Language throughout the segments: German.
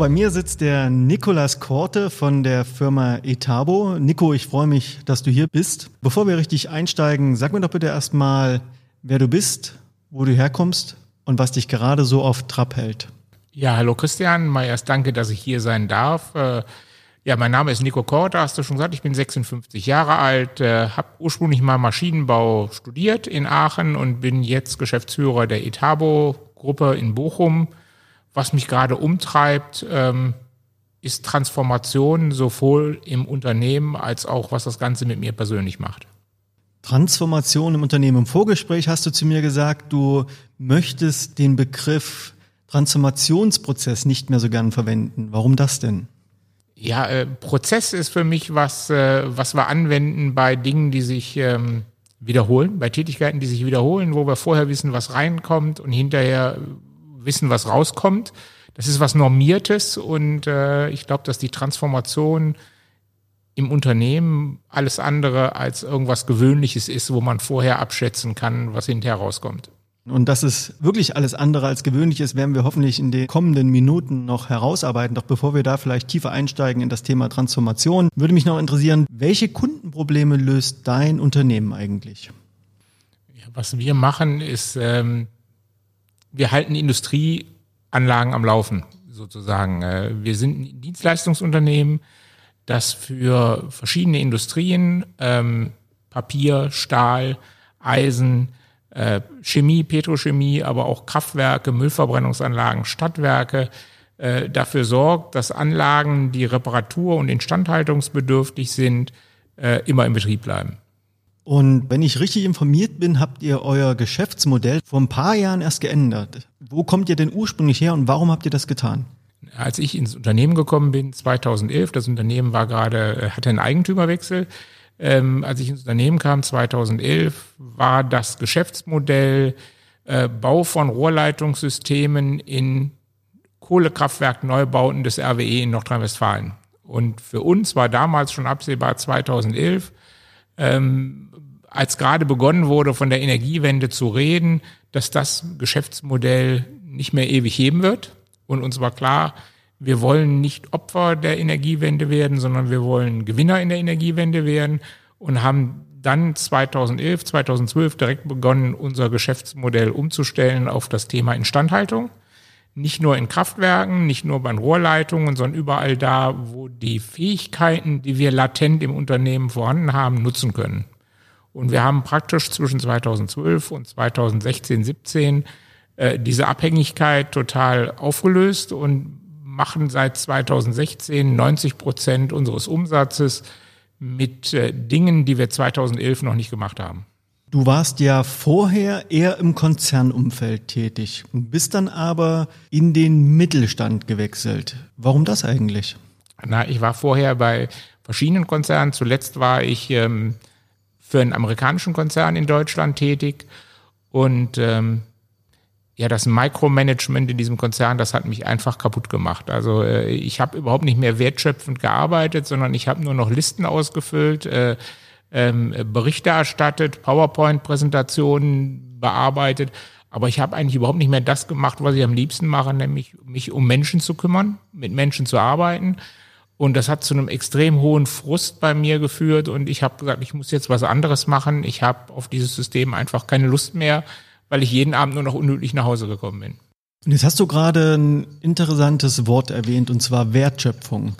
Bei mir sitzt der Nikolas Korte von der Firma Etabo. Nico, ich freue mich, dass du hier bist. Bevor wir richtig einsteigen, sag mir doch bitte erstmal, wer du bist, wo du herkommst und was dich gerade so auf Trab hält. Ja, hallo Christian. Mal erst danke, dass ich hier sein darf. Äh, ja, mein Name ist Nico Korte, hast du schon gesagt. Ich bin 56 Jahre alt, äh, habe ursprünglich mal Maschinenbau studiert in Aachen und bin jetzt Geschäftsführer der Etabo-Gruppe in Bochum was mich gerade umtreibt, ähm, ist Transformation sowohl im Unternehmen als auch, was das Ganze mit mir persönlich macht. Transformation im Unternehmen. Im Vorgespräch hast du zu mir gesagt, du möchtest den Begriff Transformationsprozess nicht mehr so gern verwenden. Warum das denn? Ja, äh, Prozess ist für mich was, äh, was wir anwenden bei Dingen, die sich ähm, wiederholen, bei Tätigkeiten, die sich wiederholen, wo wir vorher wissen, was reinkommt und hinterher wissen, was rauskommt. Das ist was Normiertes und äh, ich glaube, dass die Transformation im Unternehmen alles andere als irgendwas Gewöhnliches ist, wo man vorher abschätzen kann, was hinterher rauskommt. Und dass es wirklich alles andere als gewöhnlich ist, werden wir hoffentlich in den kommenden Minuten noch herausarbeiten. Doch bevor wir da vielleicht tiefer einsteigen in das Thema Transformation, würde mich noch interessieren, welche Kundenprobleme löst dein Unternehmen eigentlich? Ja, was wir machen, ist ähm, wir halten Industrieanlagen am Laufen, sozusagen. Äh, wir sind ein Dienstleistungsunternehmen, das für verschiedene Industrien, ähm, Papier, Stahl, Eisen, äh, Chemie, Petrochemie, aber auch Kraftwerke, Müllverbrennungsanlagen, Stadtwerke, äh, dafür sorgt, dass Anlagen, die reparatur- und instandhaltungsbedürftig sind, äh, immer im Betrieb bleiben. Und wenn ich richtig informiert bin, habt ihr euer Geschäftsmodell vor ein paar Jahren erst geändert. Wo kommt ihr denn ursprünglich her und warum habt ihr das getan? Als ich ins Unternehmen gekommen bin, 2011, das Unternehmen war gerade, äh, hatte einen Eigentümerwechsel. Ähm, als ich ins Unternehmen kam, 2011, war das Geschäftsmodell äh, Bau von Rohrleitungssystemen in Kohlekraftwerkneubauten des RWE in Nordrhein-Westfalen. Und für uns war damals schon absehbar 2011, ähm, als gerade begonnen wurde, von der Energiewende zu reden, dass das Geschäftsmodell nicht mehr ewig heben wird. Und uns war klar, wir wollen nicht Opfer der Energiewende werden, sondern wir wollen Gewinner in der Energiewende werden und haben dann 2011, 2012 direkt begonnen, unser Geschäftsmodell umzustellen auf das Thema Instandhaltung. Nicht nur in Kraftwerken, nicht nur bei Rohrleitungen, sondern überall da, wo die Fähigkeiten, die wir latent im Unternehmen vorhanden haben, nutzen können. Und wir haben praktisch zwischen 2012 und 2016, 17 äh, diese Abhängigkeit total aufgelöst und machen seit 2016 90 Prozent unseres Umsatzes mit äh, Dingen, die wir 2011 noch nicht gemacht haben. Du warst ja vorher eher im Konzernumfeld tätig, bist dann aber in den Mittelstand gewechselt. Warum das eigentlich? Na, ich war vorher bei verschiedenen Konzernen. Zuletzt war ich ähm, für einen amerikanischen Konzern in Deutschland tätig. Und ähm, ja, das Micromanagement in diesem Konzern, das hat mich einfach kaputt gemacht. Also äh, ich habe überhaupt nicht mehr wertschöpfend gearbeitet, sondern ich habe nur noch Listen ausgefüllt, äh, ähm, Berichte erstattet, PowerPoint-Präsentationen bearbeitet. Aber ich habe eigentlich überhaupt nicht mehr das gemacht, was ich am liebsten mache, nämlich mich um Menschen zu kümmern, mit Menschen zu arbeiten. Und das hat zu einem extrem hohen Frust bei mir geführt. Und ich habe gesagt, ich muss jetzt was anderes machen. Ich habe auf dieses System einfach keine Lust mehr, weil ich jeden Abend nur noch unnötig nach Hause gekommen bin. Und jetzt hast du gerade ein interessantes Wort erwähnt, und zwar Wertschöpfung.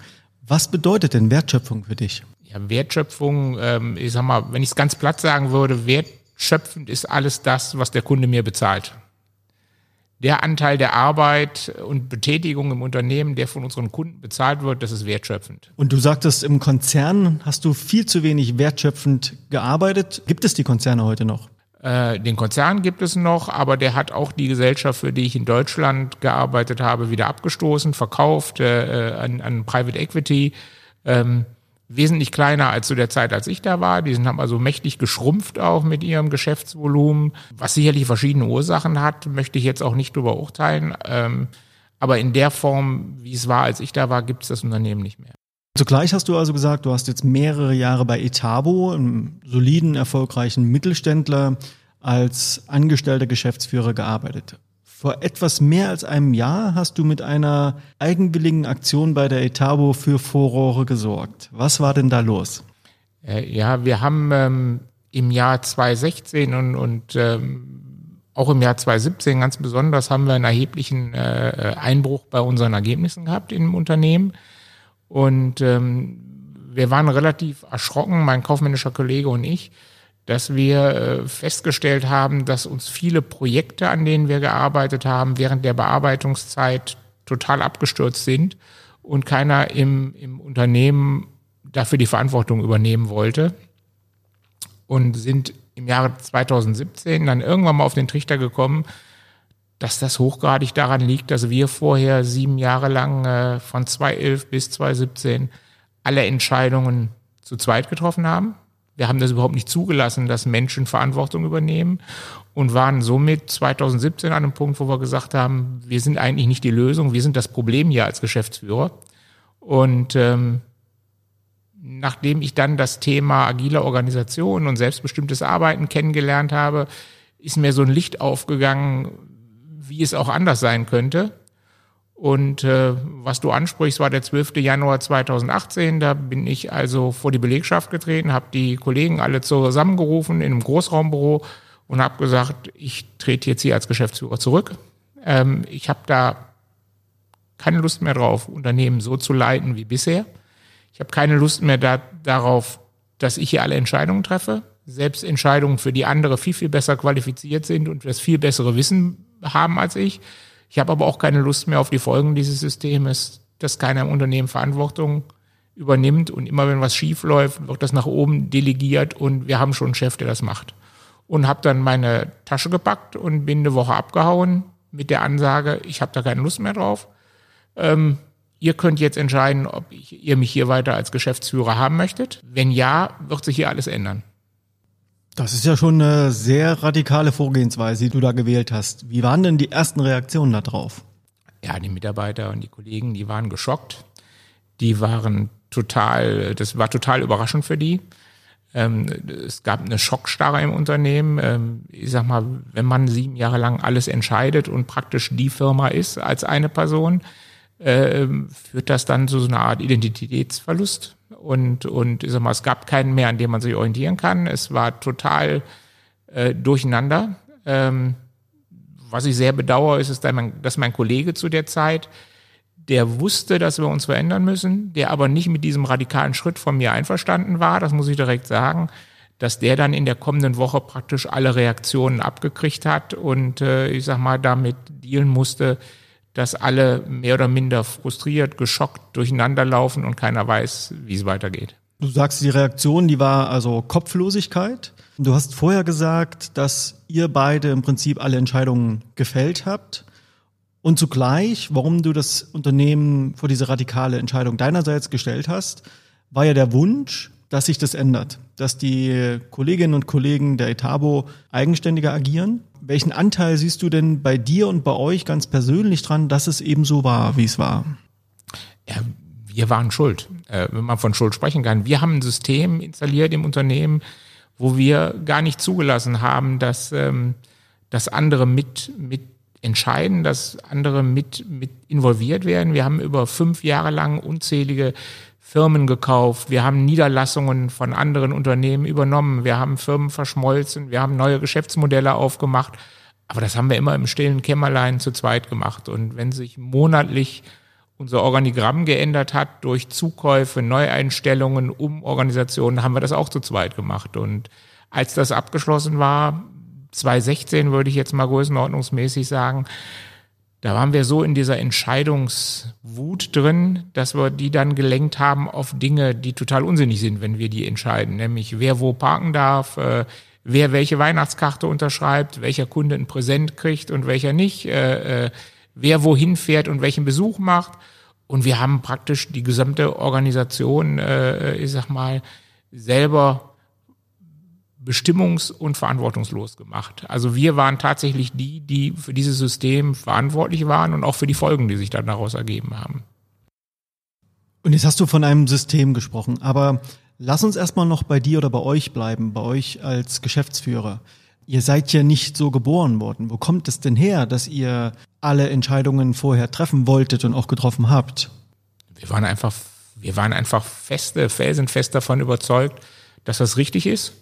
Was bedeutet denn Wertschöpfung für dich? Ja, Wertschöpfung, ähm, ich sag mal, wenn ich es ganz platt sagen würde, wertschöpfend ist alles das, was der Kunde mir bezahlt der Anteil der Arbeit und Betätigung im Unternehmen, der von unseren Kunden bezahlt wird, das ist wertschöpfend. Und du sagtest, im Konzern hast du viel zu wenig wertschöpfend gearbeitet. Gibt es die Konzerne heute noch? Äh, den Konzern gibt es noch, aber der hat auch die Gesellschaft, für die ich in Deutschland gearbeitet habe, wieder abgestoßen, verkauft äh, an, an Private Equity. Ähm, wesentlich kleiner als zu der Zeit, als ich da war. Die sind haben also mächtig geschrumpft auch mit ihrem Geschäftsvolumen, was sicherlich verschiedene Ursachen hat, möchte ich jetzt auch nicht drüber urteilen. Ähm, aber in der Form, wie es war, als ich da war, gibt es das Unternehmen nicht mehr. Zugleich hast du also gesagt, du hast jetzt mehrere Jahre bei Etabo, einem soliden, erfolgreichen Mittelständler, als angestellter Geschäftsführer gearbeitet. Vor etwas mehr als einem Jahr hast du mit einer eigenwilligen Aktion bei der Etabo für Furore gesorgt. Was war denn da los? Äh, ja, wir haben ähm, im Jahr 2016 und, und ähm, auch im Jahr 2017 ganz besonders haben wir einen erheblichen äh, Einbruch bei unseren Ergebnissen gehabt im Unternehmen. Und ähm, wir waren relativ erschrocken, mein kaufmännischer Kollege und ich, dass wir äh, festgestellt haben, dass uns viele Projekte, an denen wir gearbeitet haben, während der Bearbeitungszeit total abgestürzt sind und keiner im, im Unternehmen dafür die Verantwortung übernehmen wollte und sind im Jahre 2017 dann irgendwann mal auf den Trichter gekommen, dass das hochgradig daran liegt, dass wir vorher sieben Jahre lang äh, von 2011 bis 2017 alle Entscheidungen zu zweit getroffen haben. Wir haben das überhaupt nicht zugelassen, dass Menschen Verantwortung übernehmen und waren somit 2017 an einem Punkt, wo wir gesagt haben, wir sind eigentlich nicht die Lösung, wir sind das Problem hier als Geschäftsführer. Und ähm, nachdem ich dann das Thema agile Organisation und selbstbestimmtes Arbeiten kennengelernt habe, ist mir so ein Licht aufgegangen, wie es auch anders sein könnte. Und äh, was du ansprichst, war der 12. Januar 2018. Da bin ich also vor die Belegschaft getreten, habe die Kollegen alle zusammengerufen in einem Großraumbüro und habe gesagt, ich trete jetzt hier als Geschäftsführer zurück. Ähm, ich habe da keine Lust mehr drauf, Unternehmen so zu leiten wie bisher. Ich habe keine Lust mehr da, darauf, dass ich hier alle Entscheidungen treffe. Selbst Entscheidungen, für die andere viel, viel besser qualifiziert sind und das viel bessere Wissen haben als ich. Ich habe aber auch keine Lust mehr auf die Folgen dieses Systems, dass keiner im Unternehmen Verantwortung übernimmt und immer wenn was schief läuft, wird das nach oben delegiert und wir haben schon einen Chef, der das macht. Und habe dann meine Tasche gepackt und bin eine Woche abgehauen mit der Ansage, ich habe da keine Lust mehr drauf. Ähm, ihr könnt jetzt entscheiden, ob ich, ihr mich hier weiter als Geschäftsführer haben möchtet. Wenn ja, wird sich hier alles ändern. Das ist ja schon eine sehr radikale Vorgehensweise, die du da gewählt hast. Wie waren denn die ersten Reaktionen darauf? Ja, die Mitarbeiter und die Kollegen, die waren geschockt. Die waren total, das war total überraschend für die. Ähm, es gab eine Schockstarre im Unternehmen. Ähm, ich sag mal, wenn man sieben Jahre lang alles entscheidet und praktisch die Firma ist als eine Person, äh, führt das dann zu so einer Art Identitätsverlust und, und ich sag mal, es gab keinen mehr, an dem man sich orientieren kann. Es war total äh, durcheinander. Ähm, was ich sehr bedauere, ist, ist, dass mein, Kollege zu der Zeit, der wusste, dass wir uns verändern müssen, der aber nicht mit diesem radikalen Schritt von mir einverstanden war, das muss ich direkt sagen, dass der dann in der kommenden Woche praktisch alle Reaktionen abgekriegt hat und äh, ich sag mal damit dealen musste, dass alle mehr oder minder frustriert, geschockt durcheinander laufen und keiner weiß, wie es weitergeht. Du sagst, die Reaktion, die war also Kopflosigkeit. Du hast vorher gesagt, dass ihr beide im Prinzip alle Entscheidungen gefällt habt. Und zugleich, warum du das Unternehmen vor diese radikale Entscheidung deinerseits gestellt hast, war ja der Wunsch, dass sich das ändert, dass die Kolleginnen und Kollegen der Etabo eigenständiger agieren welchen Anteil siehst du denn bei dir und bei euch ganz persönlich dran, dass es eben so war, wie es war? Ja, wir waren schuld, äh, wenn man von Schuld sprechen kann. Wir haben ein System installiert im Unternehmen, wo wir gar nicht zugelassen haben, dass, ähm, dass andere mit, mit entscheiden, dass andere mit, mit involviert werden. Wir haben über fünf Jahre lang unzählige Firmen gekauft, wir haben Niederlassungen von anderen Unternehmen übernommen, wir haben Firmen verschmolzen, wir haben neue Geschäftsmodelle aufgemacht. Aber das haben wir immer im stillen Kämmerlein zu zweit gemacht. Und wenn sich monatlich unser Organigramm geändert hat durch Zukäufe, Neueinstellungen, Umorganisationen, haben wir das auch zu zweit gemacht. Und als das abgeschlossen war, 2016 würde ich jetzt mal größenordnungsmäßig sagen, da waren wir so in dieser Entscheidungswut drin, dass wir die dann gelenkt haben auf Dinge, die total unsinnig sind, wenn wir die entscheiden. Nämlich wer wo parken darf, äh, wer welche Weihnachtskarte unterschreibt, welcher Kunde ein Präsent kriegt und welcher nicht, äh, äh, wer wohin fährt und welchen Besuch macht. Und wir haben praktisch die gesamte Organisation, äh, ich sag mal, selber bestimmungs- und verantwortungslos gemacht. Also wir waren tatsächlich die, die für dieses System verantwortlich waren und auch für die Folgen, die sich dann daraus ergeben haben. Und jetzt hast du von einem System gesprochen, aber lass uns erstmal noch bei dir oder bei euch bleiben, bei euch als Geschäftsführer. ihr seid ja nicht so geboren worden. Wo kommt es denn her, dass ihr alle Entscheidungen vorher treffen wolltet und auch getroffen habt? Wir waren einfach, wir waren einfach feste, felsenfest davon überzeugt, dass das richtig ist,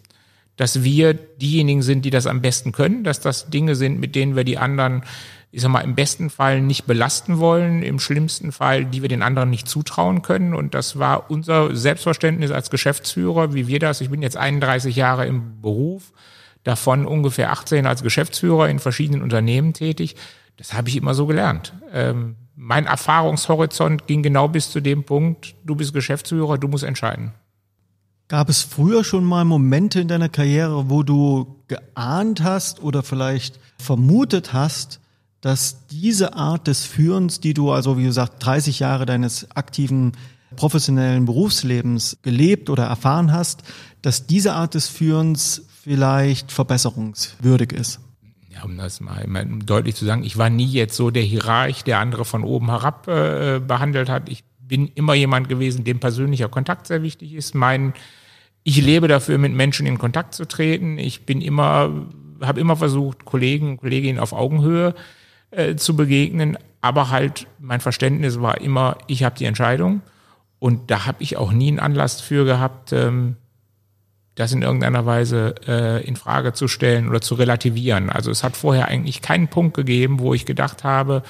dass wir diejenigen sind, die das am besten können, dass das Dinge sind, mit denen wir die anderen ich sag mal, im besten Fall nicht belasten wollen, im schlimmsten Fall, die wir den anderen nicht zutrauen können. Und das war unser Selbstverständnis als Geschäftsführer, wie wir das, ich bin jetzt 31 Jahre im Beruf, davon ungefähr 18 als Geschäftsführer in verschiedenen Unternehmen tätig. Das habe ich immer so gelernt. Ähm, mein Erfahrungshorizont ging genau bis zu dem Punkt, du bist Geschäftsführer, du musst entscheiden. Gab es früher schon mal Momente in deiner Karriere, wo du geahnt hast oder vielleicht vermutet hast, dass diese Art des Führens, die du also, wie gesagt, 30 Jahre deines aktiven professionellen Berufslebens gelebt oder erfahren hast, dass diese Art des Führens vielleicht verbesserungswürdig ist? Ja, um das mal, deutlich zu sagen, ich war nie jetzt so der Hierarch, der andere von oben herab äh, behandelt hat. Ich bin immer jemand gewesen, dem persönlicher Kontakt sehr wichtig ist. Mein, ich lebe dafür, mit Menschen in Kontakt zu treten. Ich bin immer, habe immer versucht, Kollegen und Kolleginnen auf Augenhöhe äh, zu begegnen. Aber halt mein Verständnis war immer, ich habe die Entscheidung. Und da habe ich auch nie einen Anlass für gehabt, ähm, das in irgendeiner Weise äh, in Frage zu stellen oder zu relativieren. Also es hat vorher eigentlich keinen Punkt gegeben, wo ich gedacht habe,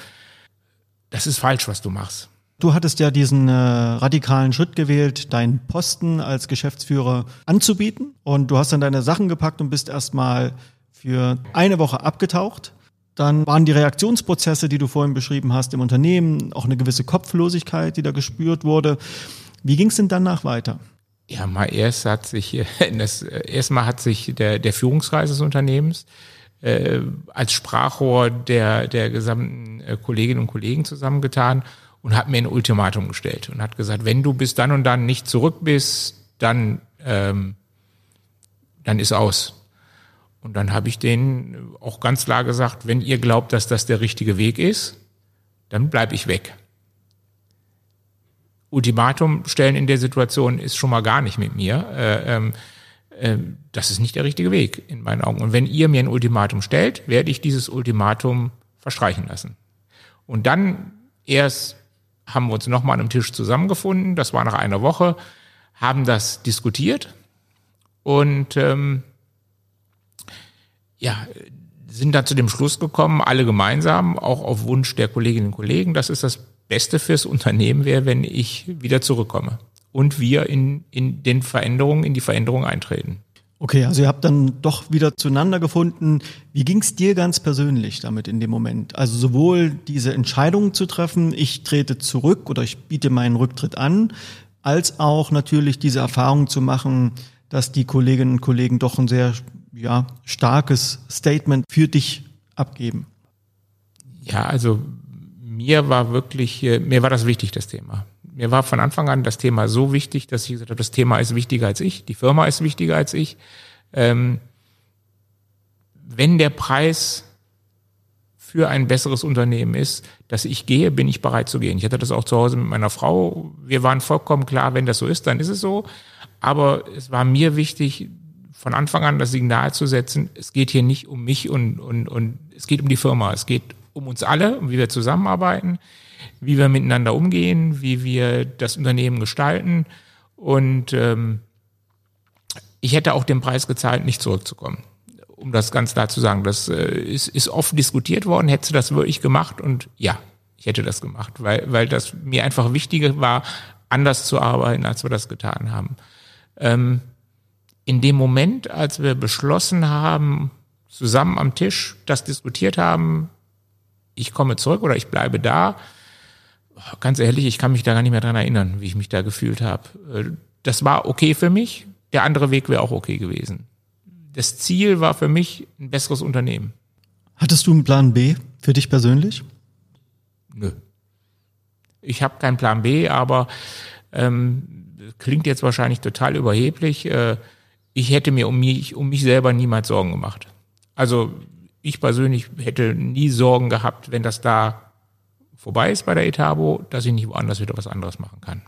das ist falsch, was du machst. Du hattest ja diesen äh, radikalen Schritt gewählt, deinen Posten als Geschäftsführer anzubieten. Und du hast dann deine Sachen gepackt und bist erstmal für eine Woche abgetaucht. Dann waren die Reaktionsprozesse, die du vorhin beschrieben hast, im Unternehmen, auch eine gewisse Kopflosigkeit, die da gespürt wurde. Wie ging es denn danach weiter? Ja, mal erst hat sich, das, erstmal hat sich der, der Führungskreis des Unternehmens äh, als Sprachrohr der, der gesamten äh, Kolleginnen und Kollegen zusammengetan und hat mir ein Ultimatum gestellt und hat gesagt, wenn du bis dann und dann nicht zurück bist, dann, ähm, dann ist aus. Und dann habe ich denen auch ganz klar gesagt, wenn ihr glaubt, dass das der richtige Weg ist, dann bleibe ich weg. Ultimatum stellen in der Situation ist schon mal gar nicht mit mir. Äh, ähm, äh, das ist nicht der richtige Weg in meinen Augen. Und wenn ihr mir ein Ultimatum stellt, werde ich dieses Ultimatum verstreichen lassen. Und dann erst haben wir uns nochmal an einem Tisch zusammengefunden, das war nach einer Woche, haben das diskutiert. Und ähm, ja, sind dann zu dem Schluss gekommen, alle gemeinsam, auch auf Wunsch der Kolleginnen und Kollegen, dass es das Beste fürs Unternehmen wäre, wenn ich wieder zurückkomme und wir in, in den Veränderungen, in die Veränderungen eintreten. Okay, also ihr habt dann doch wieder zueinander gefunden. Wie ging es dir ganz persönlich damit in dem Moment? Also sowohl diese Entscheidung zu treffen, ich trete zurück oder ich biete meinen Rücktritt an, als auch natürlich diese Erfahrung zu machen, dass die Kolleginnen und Kollegen doch ein sehr ja, starkes Statement für dich abgeben? Ja, also mir war wirklich, mir war das wichtig, das Thema. Mir war von Anfang an das Thema so wichtig, dass ich gesagt habe, das Thema ist wichtiger als ich, die Firma ist wichtiger als ich. Ähm, wenn der Preis für ein besseres Unternehmen ist, dass ich gehe, bin ich bereit zu gehen. Ich hatte das auch zu Hause mit meiner Frau. Wir waren vollkommen klar, wenn das so ist, dann ist es so. Aber es war mir wichtig, von Anfang an das Signal zu setzen, es geht hier nicht um mich und, und, und es geht um die Firma, es geht um uns alle, um wie wir zusammenarbeiten, wie wir miteinander umgehen, wie wir das Unternehmen gestalten. Und ähm, ich hätte auch den Preis gezahlt, nicht zurückzukommen. Um das ganz klar zu sagen, das äh, ist, ist oft diskutiert worden, hättest du das wirklich gemacht? Und ja, ich hätte das gemacht, weil, weil das mir einfach wichtiger war, anders zu arbeiten, als wir das getan haben. Ähm, in dem Moment, als wir beschlossen haben, zusammen am Tisch das diskutiert haben, ich komme zurück oder ich bleibe da, ganz ehrlich, ich kann mich da gar nicht mehr dran erinnern, wie ich mich da gefühlt habe. Das war okay für mich, der andere Weg wäre auch okay gewesen. Das Ziel war für mich ein besseres Unternehmen. Hattest du einen Plan B für dich persönlich? Nö. Ich habe keinen Plan B, aber ähm, klingt jetzt wahrscheinlich total überheblich. Äh, ich hätte mir um mich, um mich selber niemals Sorgen gemacht. Also ich persönlich hätte nie Sorgen gehabt, wenn das da vorbei ist bei der Etabo, dass ich nicht woanders wieder was anderes machen kann.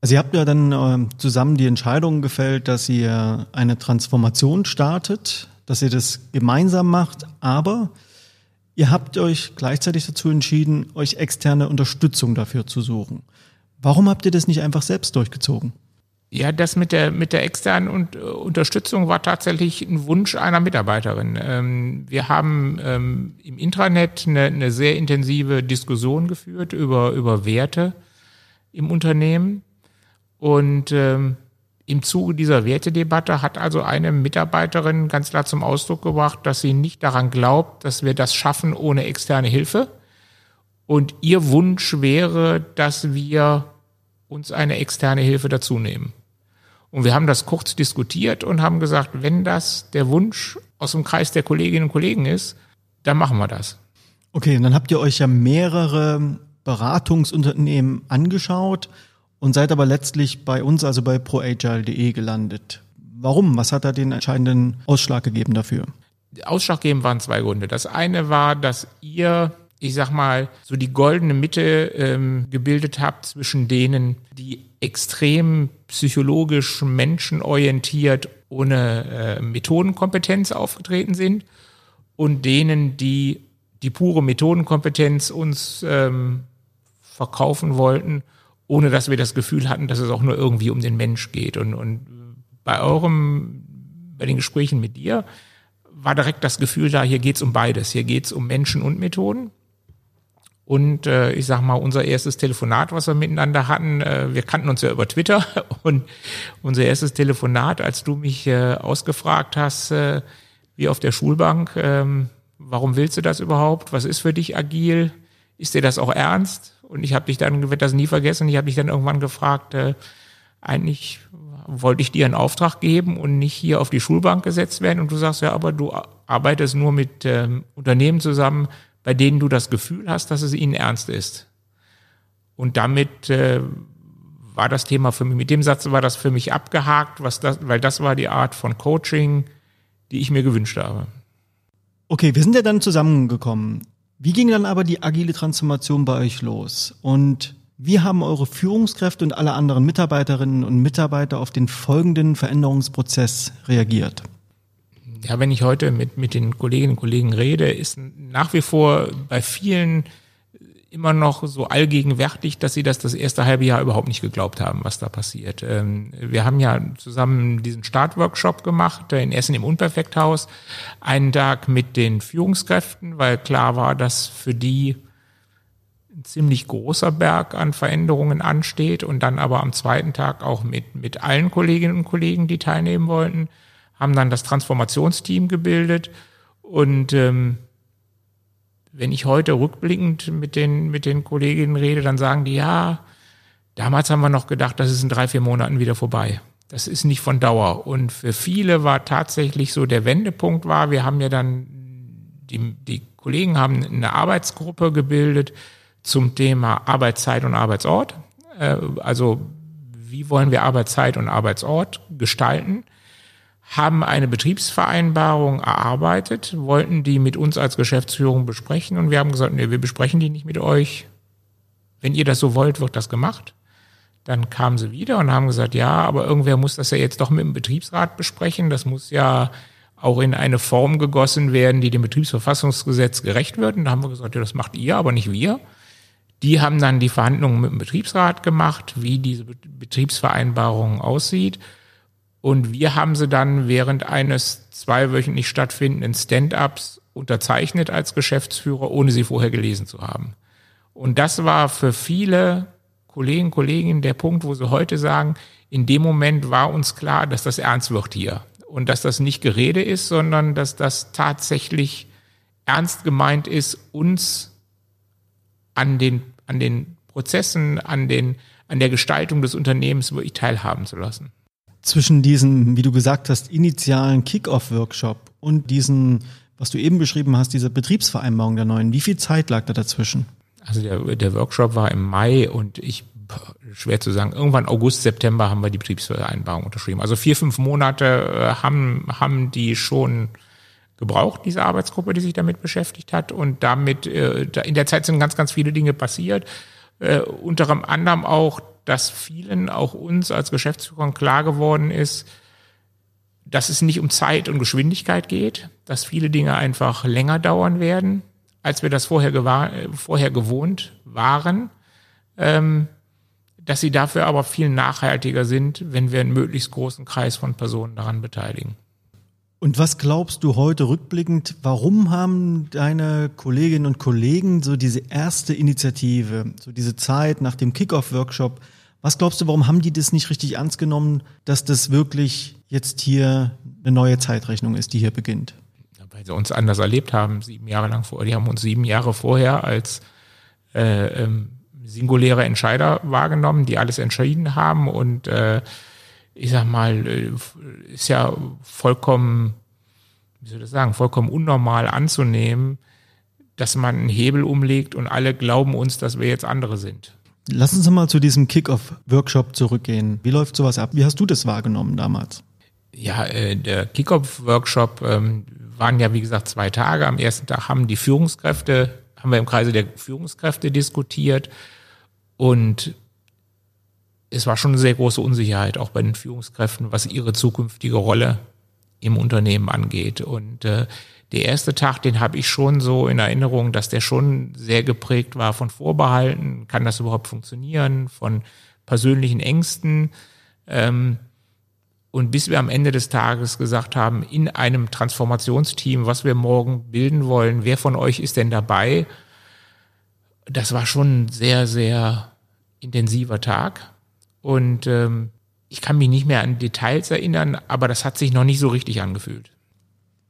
Also ihr habt ja dann äh, zusammen die Entscheidung gefällt, dass ihr eine Transformation startet dass ihr das gemeinsam macht, aber ihr habt euch gleichzeitig dazu entschieden, euch externe Unterstützung dafür zu suchen. Warum habt ihr das nicht einfach selbst durchgezogen? Ja, das mit der, mit der externen und, äh, Unterstützung war tatsächlich ein Wunsch einer Mitarbeiterin. Ähm, wir haben ähm, im Intranet eine, eine sehr intensive Diskussion geführt über, über Werte im Unternehmen. Und ähm, im Zuge dieser Wertedebatte hat also eine Mitarbeiterin ganz klar zum Ausdruck gebracht, dass sie nicht daran glaubt, dass wir das schaffen ohne externe Hilfe. Und ihr Wunsch wäre, dass wir uns eine externe Hilfe dazu nehmen. Und wir haben das kurz diskutiert und haben gesagt, wenn das der Wunsch aus dem Kreis der Kolleginnen und Kollegen ist, dann machen wir das. Okay, und dann habt ihr euch ja mehrere Beratungsunternehmen angeschaut und seid aber letztlich bei uns, also bei proagile.de gelandet. Warum? Was hat da den entscheidenden Ausschlag gegeben dafür? Ausschlaggebend waren zwei Gründe. Das eine war, dass ihr, ich sag mal, so die goldene Mitte ähm, gebildet habt zwischen denen, die extrem psychologisch menschenorientiert ohne äh, Methodenkompetenz aufgetreten sind und denen, die die pure Methodenkompetenz uns ähm, verkaufen wollten ohne dass wir das Gefühl hatten, dass es auch nur irgendwie um den Mensch geht. Und, und bei eurem, bei den Gesprächen mit dir war direkt das Gefühl da, hier geht's um beides. Hier geht's um Menschen und Methoden. Und äh, ich sag mal, unser erstes Telefonat, was wir miteinander hatten, äh, wir kannten uns ja über Twitter und unser erstes Telefonat, als du mich äh, ausgefragt hast, äh, wie auf der Schulbank, äh, warum willst du das überhaupt? Was ist für dich agil? Ist dir das auch ernst? Und ich habe dich dann, wird das nie vergessen, ich habe dich dann irgendwann gefragt, äh, eigentlich wollte ich dir einen Auftrag geben und nicht hier auf die Schulbank gesetzt werden. Und du sagst ja, aber du arbeitest nur mit ähm, Unternehmen zusammen, bei denen du das Gefühl hast, dass es ihnen ernst ist. Und damit äh, war das Thema für mich, mit dem Satz war das für mich abgehakt, was das, weil das war die Art von Coaching, die ich mir gewünscht habe. Okay, wir sind ja dann zusammengekommen. Wie ging dann aber die agile Transformation bei euch los? Und wie haben eure Führungskräfte und alle anderen Mitarbeiterinnen und Mitarbeiter auf den folgenden Veränderungsprozess reagiert? Ja, wenn ich heute mit, mit den Kolleginnen und Kollegen rede, ist nach wie vor bei vielen immer noch so allgegenwärtig, dass sie das das erste halbe Jahr überhaupt nicht geglaubt haben, was da passiert. Ähm, wir haben ja zusammen diesen Startworkshop gemacht in Essen im Unperfekthaus, einen Tag mit den Führungskräften, weil klar war, dass für die ein ziemlich großer Berg an Veränderungen ansteht und dann aber am zweiten Tag auch mit, mit allen Kolleginnen und Kollegen, die teilnehmen wollten, haben dann das Transformationsteam gebildet und ähm, wenn ich heute rückblickend mit den, mit den Kolleginnen rede, dann sagen die, ja, damals haben wir noch gedacht, das ist in drei, vier Monaten wieder vorbei. Das ist nicht von Dauer. Und für viele war tatsächlich so der Wendepunkt war, wir haben ja dann, die, die Kollegen haben eine Arbeitsgruppe gebildet zum Thema Arbeitszeit und Arbeitsort. Äh, also wie wollen wir Arbeitszeit und Arbeitsort gestalten? Haben eine Betriebsvereinbarung erarbeitet, wollten die mit uns als Geschäftsführung besprechen und wir haben gesagt, nee, wir besprechen die nicht mit euch. Wenn ihr das so wollt, wird das gemacht. Dann kamen sie wieder und haben gesagt, ja, aber irgendwer muss das ja jetzt doch mit dem Betriebsrat besprechen. Das muss ja auch in eine Form gegossen werden, die dem Betriebsverfassungsgesetz gerecht wird. Und da haben wir gesagt, ja, das macht ihr, aber nicht wir. Die haben dann die Verhandlungen mit dem Betriebsrat gemacht, wie diese Betriebsvereinbarung aussieht. Und wir haben sie dann während eines zweiwöchentlich stattfindenden Stand-ups unterzeichnet als Geschäftsführer, ohne sie vorher gelesen zu haben. Und das war für viele Kollegen, Kolleginnen der Punkt, wo sie heute sagen, in dem Moment war uns klar, dass das ernst wird hier. Und dass das nicht Gerede ist, sondern dass das tatsächlich ernst gemeint ist, uns an den, an den Prozessen, an den, an der Gestaltung des Unternehmens wirklich teilhaben zu lassen zwischen diesem, wie du gesagt hast, initialen Kick-Off-Workshop und diesen, was du eben beschrieben hast, diese Betriebsvereinbarung der neuen, wie viel Zeit lag da dazwischen? Also der, der Workshop war im Mai und ich, schwer zu sagen, irgendwann August, September haben wir die Betriebsvereinbarung unterschrieben. Also vier, fünf Monate äh, haben, haben die schon gebraucht, diese Arbeitsgruppe, die sich damit beschäftigt hat. Und damit, äh, in der Zeit sind ganz, ganz viele Dinge passiert. Äh, unter anderem auch dass vielen, auch uns als Geschäftsführern klar geworden ist, dass es nicht um Zeit und Geschwindigkeit geht, dass viele Dinge einfach länger dauern werden, als wir das vorher, vorher gewohnt waren, ähm, dass sie dafür aber viel nachhaltiger sind, wenn wir einen möglichst großen Kreis von Personen daran beteiligen. Und was glaubst du heute rückblickend, warum haben deine Kolleginnen und Kollegen so diese erste Initiative, so diese Zeit nach dem Kickoff-Workshop, was glaubst du, warum haben die das nicht richtig ernst genommen, dass das wirklich jetzt hier eine neue Zeitrechnung ist, die hier beginnt? Weil sie uns anders erlebt haben, sieben Jahre lang vorher. Die haben uns sieben Jahre vorher als äh, ähm, singuläre Entscheider wahrgenommen, die alles entschieden haben und äh, ich sag mal, äh, ist ja vollkommen, wie soll ich das sagen, vollkommen unnormal anzunehmen, dass man einen Hebel umlegt und alle glauben uns, dass wir jetzt andere sind. Lass uns mal zu diesem Kick-Off-Workshop zurückgehen. Wie läuft sowas ab? Wie hast du das wahrgenommen damals? Ja, äh, der Kick-Off-Workshop ähm, waren ja, wie gesagt, zwei Tage. Am ersten Tag haben die Führungskräfte, haben wir im Kreise der Führungskräfte diskutiert und es war schon eine sehr große Unsicherheit auch bei den Führungskräften, was ihre zukünftige Rolle im Unternehmen angeht. Und äh, der erste Tag, den habe ich schon so in Erinnerung, dass der schon sehr geprägt war von Vorbehalten. Kann das überhaupt funktionieren? Von persönlichen Ängsten. Ähm, und bis wir am Ende des Tages gesagt haben, in einem Transformationsteam, was wir morgen bilden wollen, wer von euch ist denn dabei? Das war schon ein sehr, sehr intensiver Tag. Und ähm, ich kann mich nicht mehr an Details erinnern, aber das hat sich noch nicht so richtig angefühlt.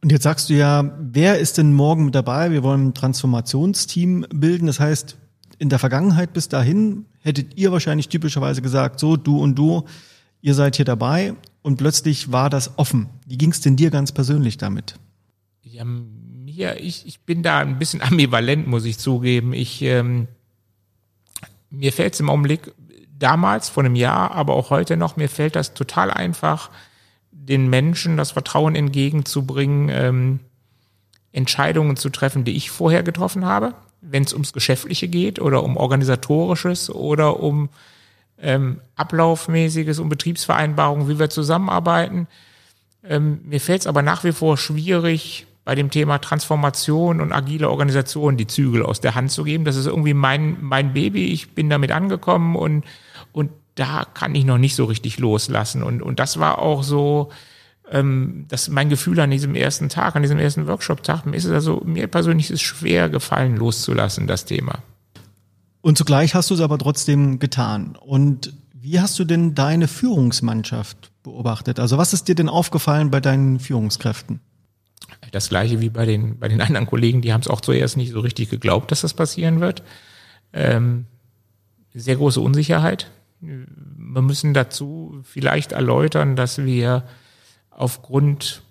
Und jetzt sagst du ja, wer ist denn morgen mit dabei? Wir wollen ein Transformationsteam bilden. Das heißt, in der Vergangenheit bis dahin hättet ihr wahrscheinlich typischerweise gesagt, so du und du, ihr seid hier dabei und plötzlich war das offen. Wie ging es denn dir ganz persönlich damit? Ja, mir, ich, ich bin da ein bisschen ambivalent, muss ich zugeben. Ich, ähm, mir fällt es im Augenblick damals, vor einem Jahr, aber auch heute noch, mir fällt das total einfach, den Menschen das Vertrauen entgegenzubringen, ähm, Entscheidungen zu treffen, die ich vorher getroffen habe, wenn es ums Geschäftliche geht oder um organisatorisches oder um ähm, ablaufmäßiges, um Betriebsvereinbarungen, wie wir zusammenarbeiten. Ähm, mir fällt es aber nach wie vor schwierig, bei dem Thema Transformation und agile Organisation die Zügel aus der Hand zu geben. Das ist irgendwie mein, mein Baby. Ich bin damit angekommen und und da kann ich noch nicht so richtig loslassen. Und, und das war auch so, ähm, das mein Gefühl an diesem ersten Tag, an diesem ersten Workshop-Tag. Mir ist es also, mir persönlich ist es schwer gefallen, loszulassen, das Thema. Und zugleich hast du es aber trotzdem getan. Und wie hast du denn deine Führungsmannschaft beobachtet? Also was ist dir denn aufgefallen bei deinen Führungskräften? Das gleiche wie bei den, bei den anderen Kollegen, die haben es auch zuerst nicht so richtig geglaubt, dass das passieren wird. Ähm, sehr große Unsicherheit. Wir müssen dazu vielleicht erläutern, dass wir aufgrund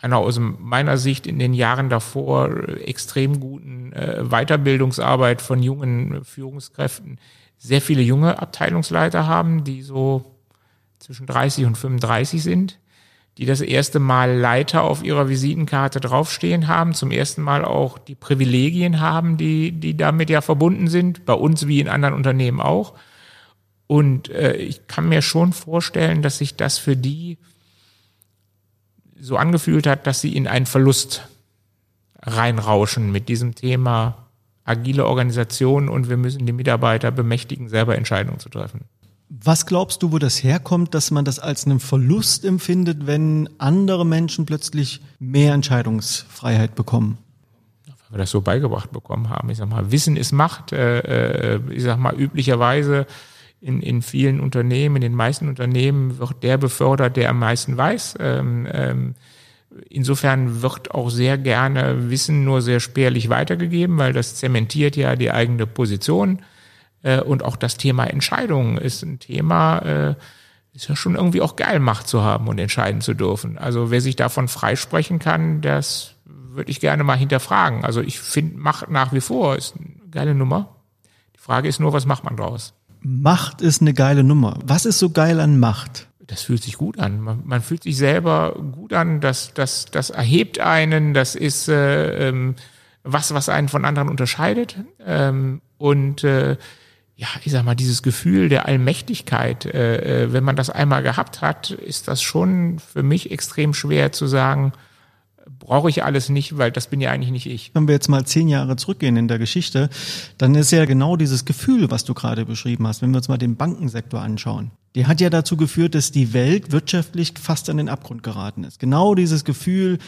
einer aus meiner Sicht in den Jahren davor extrem guten äh, Weiterbildungsarbeit von jungen Führungskräften sehr viele junge Abteilungsleiter haben, die so zwischen 30 und 35 sind, die das erste Mal Leiter auf ihrer Visitenkarte draufstehen haben, zum ersten Mal auch die Privilegien haben, die, die damit ja verbunden sind, bei uns wie in anderen Unternehmen auch. Und äh, ich kann mir schon vorstellen, dass sich das für die so angefühlt hat, dass sie in einen Verlust reinrauschen mit diesem Thema agile Organisation und wir müssen die Mitarbeiter bemächtigen, selber Entscheidungen zu treffen. Was glaubst du, wo das herkommt, dass man das als einen Verlust empfindet, wenn andere Menschen plötzlich mehr Entscheidungsfreiheit bekommen? Weil wir das so beigebracht bekommen haben. Ich sag mal, Wissen ist Macht. Äh, äh ich sag mal, üblicherweise in, in vielen Unternehmen, in den meisten Unternehmen wird der befördert, der am meisten weiß. Ähm, ähm, insofern wird auch sehr gerne Wissen nur sehr spärlich weitergegeben, weil das zementiert ja die eigene Position. Äh, und auch das Thema Entscheidungen ist ein Thema, äh, ist ja schon irgendwie auch geil, Macht zu haben und entscheiden zu dürfen. Also wer sich davon freisprechen kann, das würde ich gerne mal hinterfragen. Also ich finde Macht nach wie vor ist eine geile Nummer. Die Frage ist nur, was macht man draus? Macht ist eine geile Nummer. Was ist so geil an Macht? Das fühlt sich gut an. Man, man fühlt sich selber gut an. Das, das, das erhebt einen. Das ist äh, ähm, was, was einen von anderen unterscheidet. Ähm, und äh, ja, ich sag mal, dieses Gefühl der Allmächtigkeit, äh, äh, wenn man das einmal gehabt hat, ist das schon für mich extrem schwer zu sagen, brauche ich alles nicht, weil das bin ja eigentlich nicht ich. Wenn wir jetzt mal zehn Jahre zurückgehen in der Geschichte, dann ist ja genau dieses Gefühl, was du gerade beschrieben hast, wenn wir uns mal den Bankensektor anschauen. Die hat ja dazu geführt, dass die Welt wirtschaftlich fast an den Abgrund geraten ist. Genau dieses Gefühl,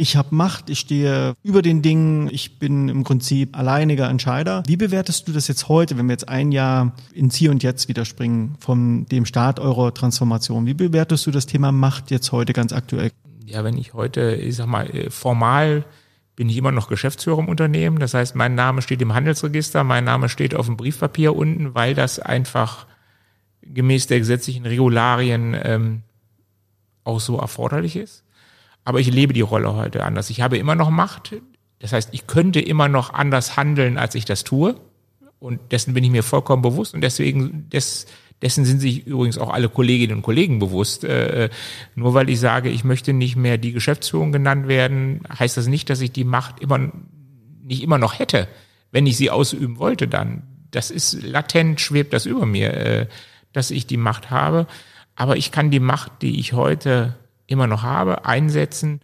ich habe Macht, ich stehe über den Dingen, ich bin im Prinzip alleiniger Entscheider. Wie bewertest du das jetzt heute, wenn wir jetzt ein Jahr ins Hier und Jetzt wieder springen von dem Start eurer Transformation? Wie bewertest du das Thema Macht jetzt heute ganz aktuell? Ja, wenn ich heute, ich sag mal, äh, formal bin ich immer noch Geschäftsführer im Unternehmen. Das heißt, mein Name steht im Handelsregister, mein Name steht auf dem Briefpapier unten, weil das einfach gemäß der gesetzlichen Regularien ähm, auch so erforderlich ist. Aber ich lebe die Rolle heute anders. Ich habe immer noch Macht. Das heißt, ich könnte immer noch anders handeln, als ich das tue. Und dessen bin ich mir vollkommen bewusst. Und deswegen, des, dessen sind sich übrigens auch alle Kolleginnen und Kollegen bewusst. Äh, nur weil ich sage, ich möchte nicht mehr die Geschäftsführung genannt werden, heißt das nicht, dass ich die Macht immer, nicht immer noch hätte. Wenn ich sie ausüben wollte, dann. Das ist latent, schwebt das über mir, äh, dass ich die Macht habe. Aber ich kann die Macht, die ich heute immer noch habe, einsetzen,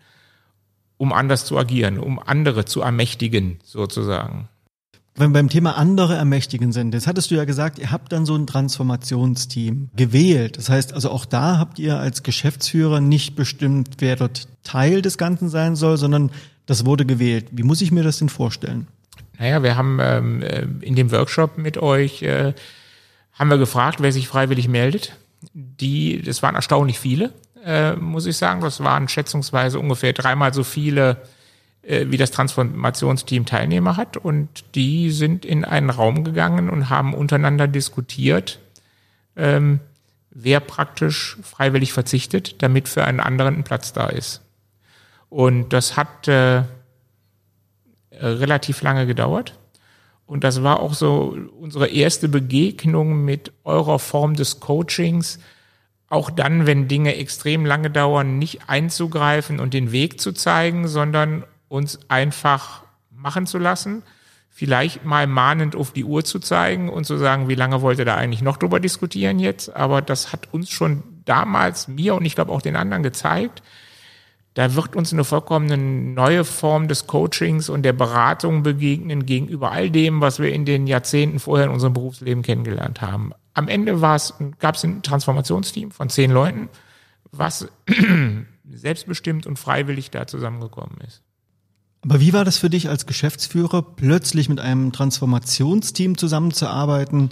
um anders zu agieren, um andere zu ermächtigen, sozusagen. Wenn wir beim Thema andere ermächtigen sind, jetzt hattest du ja gesagt, ihr habt dann so ein Transformationsteam gewählt. Das heißt, also auch da habt ihr als Geschäftsführer nicht bestimmt, wer dort Teil des Ganzen sein soll, sondern das wurde gewählt. Wie muss ich mir das denn vorstellen? Naja, wir haben ähm, äh, in dem Workshop mit euch, äh, haben wir gefragt, wer sich freiwillig meldet. Die, das waren erstaunlich viele äh, muss ich sagen. Das waren schätzungsweise ungefähr dreimal so viele, wie das Transformationsteam Teilnehmer hat. Und die sind in einen Raum gegangen und haben untereinander diskutiert, ähm, wer praktisch freiwillig verzichtet, damit für einen anderen ein Platz da ist. Und das hat äh, relativ lange gedauert. Und das war auch so unsere erste Begegnung mit eurer Form des Coachings, auch dann, wenn Dinge extrem lange dauern, nicht einzugreifen und den Weg zu zeigen, sondern uns einfach machen zu lassen, vielleicht mal mahnend auf die Uhr zu zeigen und zu sagen, wie lange wollt ihr da eigentlich noch drüber diskutieren jetzt? Aber das hat uns schon damals, mir und ich glaube auch den anderen gezeigt, da wird uns eine vollkommen neue Form des Coachings und der Beratung begegnen gegenüber all dem, was wir in den Jahrzehnten vorher in unserem Berufsleben kennengelernt haben am Ende gab es ein Transformationsteam von zehn Leuten, was selbstbestimmt und freiwillig da zusammengekommen ist. Aber wie war das für dich als Geschäftsführer, plötzlich mit einem Transformationsteam zusammenzuarbeiten?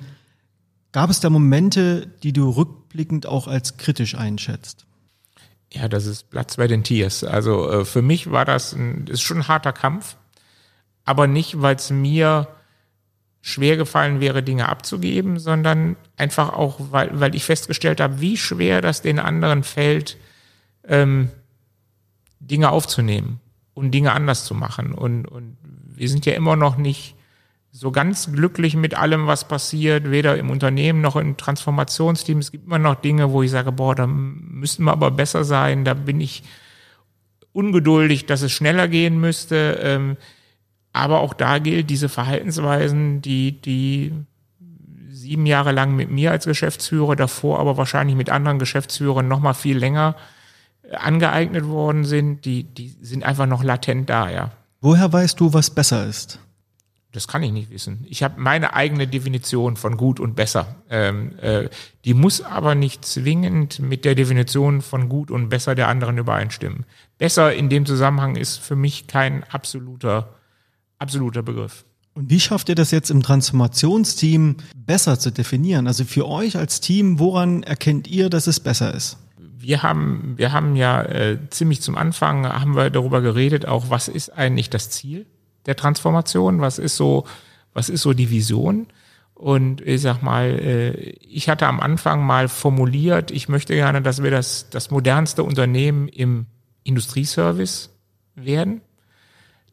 Gab es da Momente, die du rückblickend auch als kritisch einschätzt? Ja, das ist Platz bei den Tiers. Also äh, für mich war das ein, ist schon ein harter Kampf, aber nicht, weil es mir schwer gefallen wäre, Dinge abzugeben, sondern einfach auch, weil, weil ich festgestellt habe, wie schwer das den anderen fällt, ähm, Dinge aufzunehmen und Dinge anders zu machen. Und, und wir sind ja immer noch nicht so ganz glücklich mit allem, was passiert, weder im Unternehmen noch im Transformationsteam. Es gibt immer noch Dinge, wo ich sage, boah, da müssten wir aber besser sein, da bin ich ungeduldig, dass es schneller gehen müsste. Ähm, aber auch da gilt diese Verhaltensweisen, die, die sieben Jahre lang mit mir als Geschäftsführer, davor aber wahrscheinlich mit anderen Geschäftsführern noch mal viel länger angeeignet worden sind, die, die sind einfach noch latent da, ja. Woher weißt du, was besser ist? Das kann ich nicht wissen. Ich habe meine eigene Definition von gut und besser. Ähm, äh, die muss aber nicht zwingend mit der Definition von gut und besser der anderen übereinstimmen. Besser in dem Zusammenhang ist für mich kein absoluter absoluter Begriff. Und wie schafft ihr das jetzt im Transformationsteam besser zu definieren? Also für euch als Team, woran erkennt ihr, dass es besser ist? Wir haben, wir haben ja äh, ziemlich zum Anfang haben wir darüber geredet, auch was ist eigentlich das Ziel der Transformation? Was ist so, was ist so die Vision? Und ich sag mal, äh, ich hatte am Anfang mal formuliert, ich möchte gerne, dass wir das, das modernste Unternehmen im Industrieservice werden.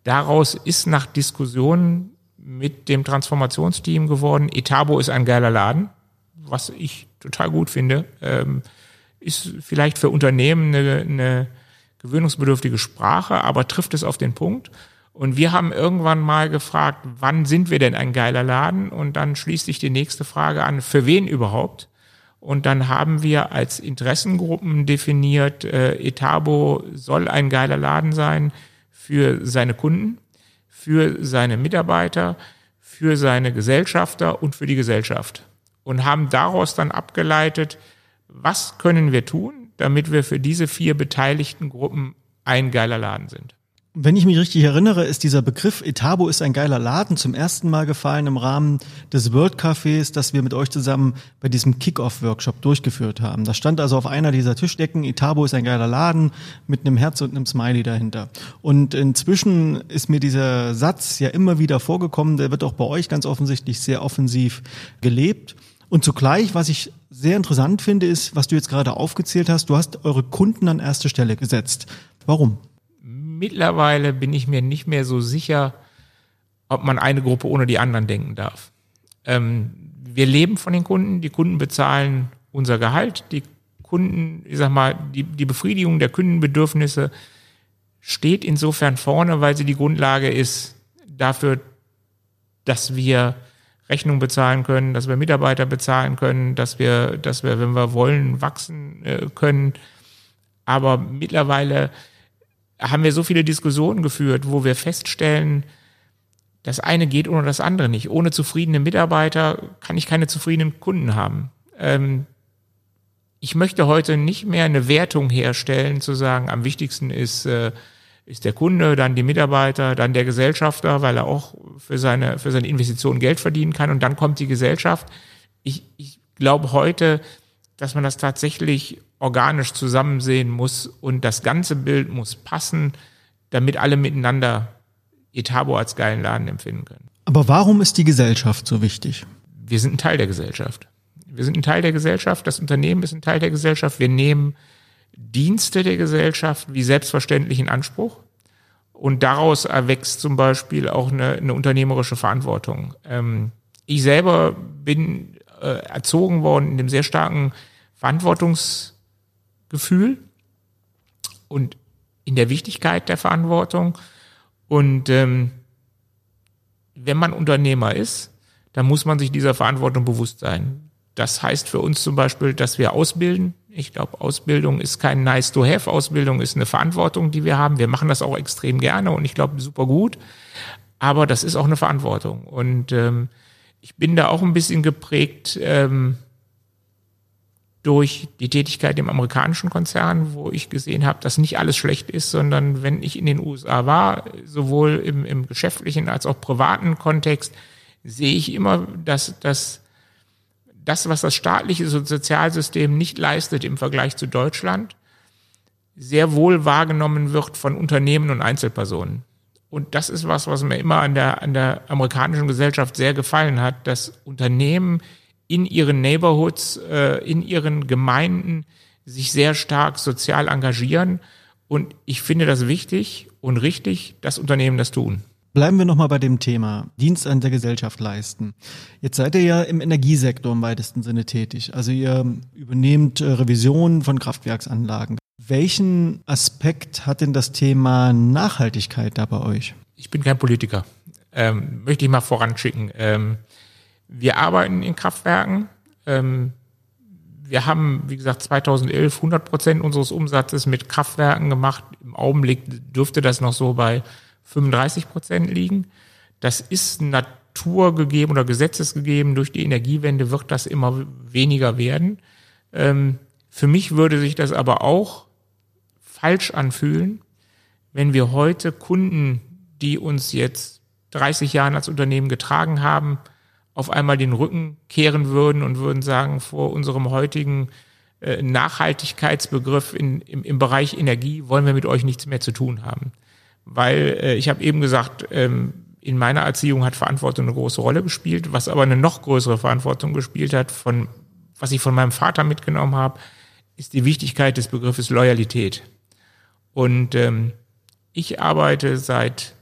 Daraus ist nach Diskussionen mit dem Transformationsteam geworden, Etabo ist ein geiler Laden, was ich total gut finde. Ähm, ist vielleicht für Unternehmen eine, eine gewöhnungsbedürftige Sprache, aber trifft es auf den Punkt. Und wir haben irgendwann mal gefragt, wann sind wir denn ein geiler Laden? Und dann schließt sich die nächste Frage an, für wen überhaupt? Und dann haben wir als Interessengruppen definiert, äh, Etabo soll ein geiler Laden sein für seine Kunden, für seine Mitarbeiter, für seine Gesellschafter und für die Gesellschaft. Und haben daraus dann abgeleitet, was können wir tun, damit wir für diese vier beteiligten Gruppen ein geiler Laden sind. Wenn ich mich richtig erinnere, ist dieser Begriff Etabo ist ein geiler Laden zum ersten Mal gefallen im Rahmen des World Cafés, das wir mit euch zusammen bei diesem Kick-Off-Workshop durchgeführt haben. Da stand also auf einer dieser Tischdecken, Etabo ist ein geiler Laden mit einem Herz und einem Smiley dahinter. Und inzwischen ist mir dieser Satz ja immer wieder vorgekommen, der wird auch bei euch ganz offensichtlich sehr offensiv gelebt. Und zugleich, was ich sehr interessant finde, ist, was du jetzt gerade aufgezählt hast, du hast eure Kunden an erste Stelle gesetzt. Warum? mittlerweile bin ich mir nicht mehr so sicher, ob man eine Gruppe ohne die anderen denken darf. Ähm, wir leben von den Kunden, die Kunden bezahlen unser Gehalt, die Kunden, ich sag mal, die, die Befriedigung der Kundenbedürfnisse steht insofern vorne, weil sie die Grundlage ist dafür, dass wir Rechnungen bezahlen können, dass wir Mitarbeiter bezahlen können, dass wir, dass wir, wenn wir wollen, wachsen äh, können. Aber mittlerweile haben wir so viele Diskussionen geführt, wo wir feststellen, das eine geht ohne das andere nicht. Ohne zufriedene Mitarbeiter kann ich keine zufriedenen Kunden haben. Ähm, ich möchte heute nicht mehr eine Wertung herstellen, zu sagen, am wichtigsten ist, äh, ist der Kunde, dann die Mitarbeiter, dann der Gesellschafter, weil er auch für seine, für seine Investitionen Geld verdienen kann und dann kommt die Gesellschaft. Ich, ich glaube heute, dass man das tatsächlich organisch zusammen sehen muss und das ganze Bild muss passen, damit alle miteinander Etabo als geilen Laden empfinden können. Aber warum ist die Gesellschaft so wichtig? Wir sind ein Teil der Gesellschaft. Wir sind ein Teil der Gesellschaft, das Unternehmen ist ein Teil der Gesellschaft. Wir nehmen Dienste der Gesellschaft wie selbstverständlich in Anspruch. Und daraus erwächst zum Beispiel auch eine, eine unternehmerische Verantwortung. Ähm, ich selber bin äh, erzogen worden in dem sehr starken Verantwortungs- Gefühl und in der Wichtigkeit der Verantwortung. Und ähm, wenn man Unternehmer ist, dann muss man sich dieser Verantwortung bewusst sein. Das heißt für uns zum Beispiel, dass wir ausbilden. Ich glaube, Ausbildung ist kein nice to have. Ausbildung ist eine Verantwortung, die wir haben. Wir machen das auch extrem gerne und ich glaube super gut. Aber das ist auch eine Verantwortung. Und ähm, ich bin da auch ein bisschen geprägt ähm, durch die Tätigkeit im amerikanischen Konzern, wo ich gesehen habe, dass nicht alles schlecht ist, sondern wenn ich in den USA war, sowohl im, im geschäftlichen als auch privaten Kontext, sehe ich immer, dass, dass das, was das staatliche Sozialsystem nicht leistet im Vergleich zu Deutschland, sehr wohl wahrgenommen wird von Unternehmen und Einzelpersonen. Und das ist was, was mir immer an der, an der amerikanischen Gesellschaft sehr gefallen hat, dass Unternehmen in ihren Neighborhoods, äh, in ihren Gemeinden sich sehr stark sozial engagieren. Und ich finde das wichtig und richtig, dass Unternehmen das tun. Bleiben wir nochmal bei dem Thema Dienst an der Gesellschaft leisten. Jetzt seid ihr ja im Energiesektor im weitesten Sinne tätig. Also ihr übernehmt äh, Revisionen von Kraftwerksanlagen. Welchen Aspekt hat denn das Thema Nachhaltigkeit da bei euch? Ich bin kein Politiker. Ähm, möchte ich mal voranschicken. Ähm, wir arbeiten in Kraftwerken. Ähm, wir haben, wie gesagt, 2011 100 Prozent unseres Umsatzes mit Kraftwerken gemacht. Im Augenblick dürfte das noch so bei 35 Prozent liegen. Das ist naturgegeben oder gesetzesgegeben. Durch die Energiewende wird das immer weniger werden. Ähm, für mich würde sich das aber auch falsch anfühlen, wenn wir heute Kunden, die uns jetzt 30 Jahre als Unternehmen getragen haben, auf einmal den Rücken kehren würden und würden sagen, vor unserem heutigen äh, Nachhaltigkeitsbegriff in, im, im Bereich Energie wollen wir mit euch nichts mehr zu tun haben. Weil äh, ich habe eben gesagt, ähm, in meiner Erziehung hat Verantwortung eine große Rolle gespielt, was aber eine noch größere Verantwortung gespielt hat, von was ich von meinem Vater mitgenommen habe, ist die Wichtigkeit des Begriffes Loyalität. Und ähm, ich arbeite seit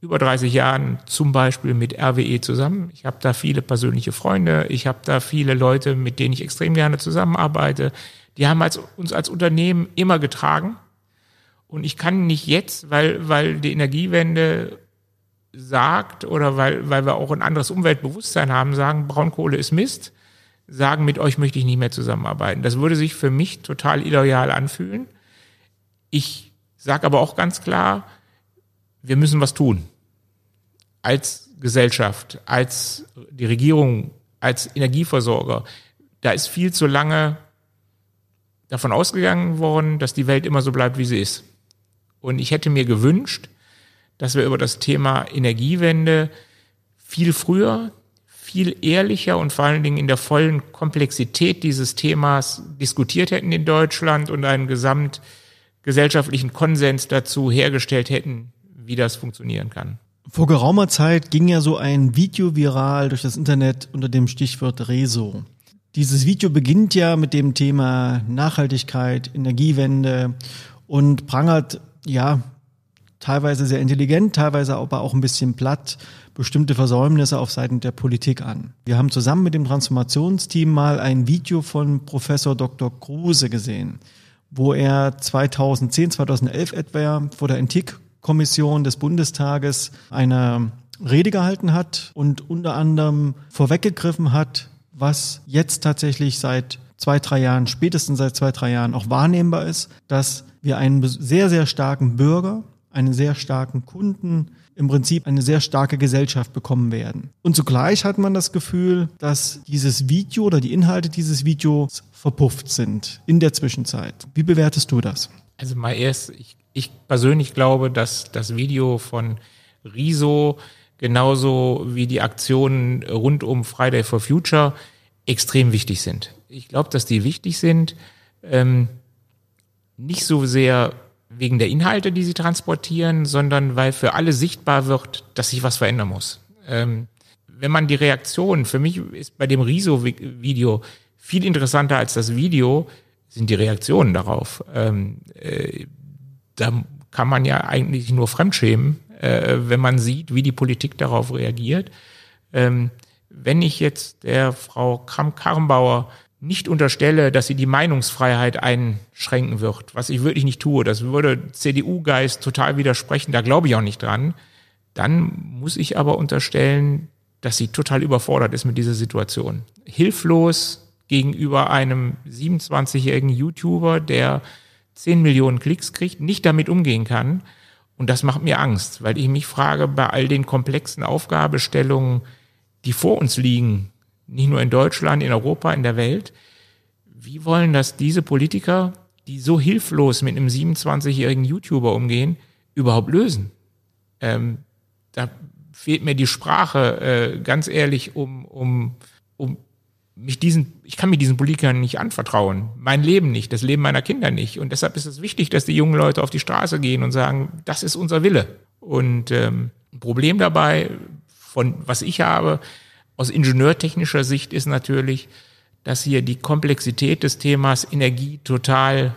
über 30 Jahren zum Beispiel mit RWE zusammen. Ich habe da viele persönliche Freunde, ich habe da viele Leute, mit denen ich extrem gerne zusammenarbeite. Die haben als, uns als Unternehmen immer getragen Und ich kann nicht jetzt, weil, weil die Energiewende sagt oder weil, weil wir auch ein anderes Umweltbewusstsein haben, sagen, Braunkohle ist Mist, sagen, mit euch möchte ich nicht mehr zusammenarbeiten. Das würde sich für mich total illoyal anfühlen. Ich sage aber auch ganz klar, wir müssen was tun. Als Gesellschaft, als die Regierung, als Energieversorger. Da ist viel zu lange davon ausgegangen worden, dass die Welt immer so bleibt, wie sie ist. Und ich hätte mir gewünscht, dass wir über das Thema Energiewende viel früher, viel ehrlicher und vor allen Dingen in der vollen Komplexität dieses Themas diskutiert hätten in Deutschland und einen gesamtgesellschaftlichen Konsens dazu hergestellt hätten, wie das funktionieren kann. Vor geraumer Zeit ging ja so ein Video viral durch das Internet unter dem Stichwort Rezo. Dieses Video beginnt ja mit dem Thema Nachhaltigkeit, Energiewende und prangert ja teilweise sehr intelligent, teilweise aber auch ein bisschen platt bestimmte Versäumnisse auf Seiten der Politik an. Wir haben zusammen mit dem Transformationsteam mal ein Video von Professor Dr. Kruse gesehen, wo er 2010, 2011 etwa vor der Ethikkommission des Bundestages eine Rede gehalten hat und unter anderem vorweggegriffen hat, was jetzt tatsächlich seit zwei, drei Jahren, spätestens seit zwei, drei Jahren auch wahrnehmbar ist, dass wir einen sehr, sehr starken Bürger, einen sehr starken Kunden, im Prinzip eine sehr starke Gesellschaft bekommen werden. Und zugleich hat man das Gefühl, dass dieses Video oder die Inhalte dieses Videos verpufft sind in der Zwischenzeit. Wie bewertest du das? Also mal erst, ich, ich persönlich glaube, dass das Video von Riso genauso wie die Aktionen rund um Friday for Future extrem wichtig sind. Ich glaube, dass die wichtig sind, ähm, nicht so sehr wegen der Inhalte, die sie transportieren, sondern weil für alle sichtbar wird, dass sich was verändern muss. Ähm, wenn man die Reaktion, für mich ist bei dem Riso-Video viel interessanter als das Video, sind die Reaktionen darauf. Ähm, äh, da kann man ja eigentlich nur fremdschämen, äh, wenn man sieht, wie die Politik darauf reagiert. Ähm, wenn ich jetzt der Frau Kramp-Karrenbauer nicht unterstelle, dass sie die Meinungsfreiheit einschränken wird, was ich wirklich nicht tue, das würde CDU-Geist total widersprechen, da glaube ich auch nicht dran, dann muss ich aber unterstellen, dass sie total überfordert ist mit dieser Situation. Hilflos gegenüber einem 27-jährigen YouTuber, der 10 Millionen Klicks kriegt, nicht damit umgehen kann. Und das macht mir Angst, weil ich mich frage, bei all den komplexen Aufgabestellungen, die vor uns liegen, nicht nur in Deutschland, in Europa, in der Welt. Wie wollen das diese Politiker, die so hilflos mit einem 27-jährigen YouTuber umgehen, überhaupt lösen? Ähm, da fehlt mir die Sprache, äh, ganz ehrlich, um, um, um mich diesen, ich kann mir diesen Politikern nicht anvertrauen. Mein Leben nicht, das Leben meiner Kinder nicht. Und deshalb ist es wichtig, dass die jungen Leute auf die Straße gehen und sagen, das ist unser Wille. Und ähm, ein Problem dabei, von was ich habe, aus ingenieurtechnischer Sicht ist natürlich, dass hier die Komplexität des Themas Energie total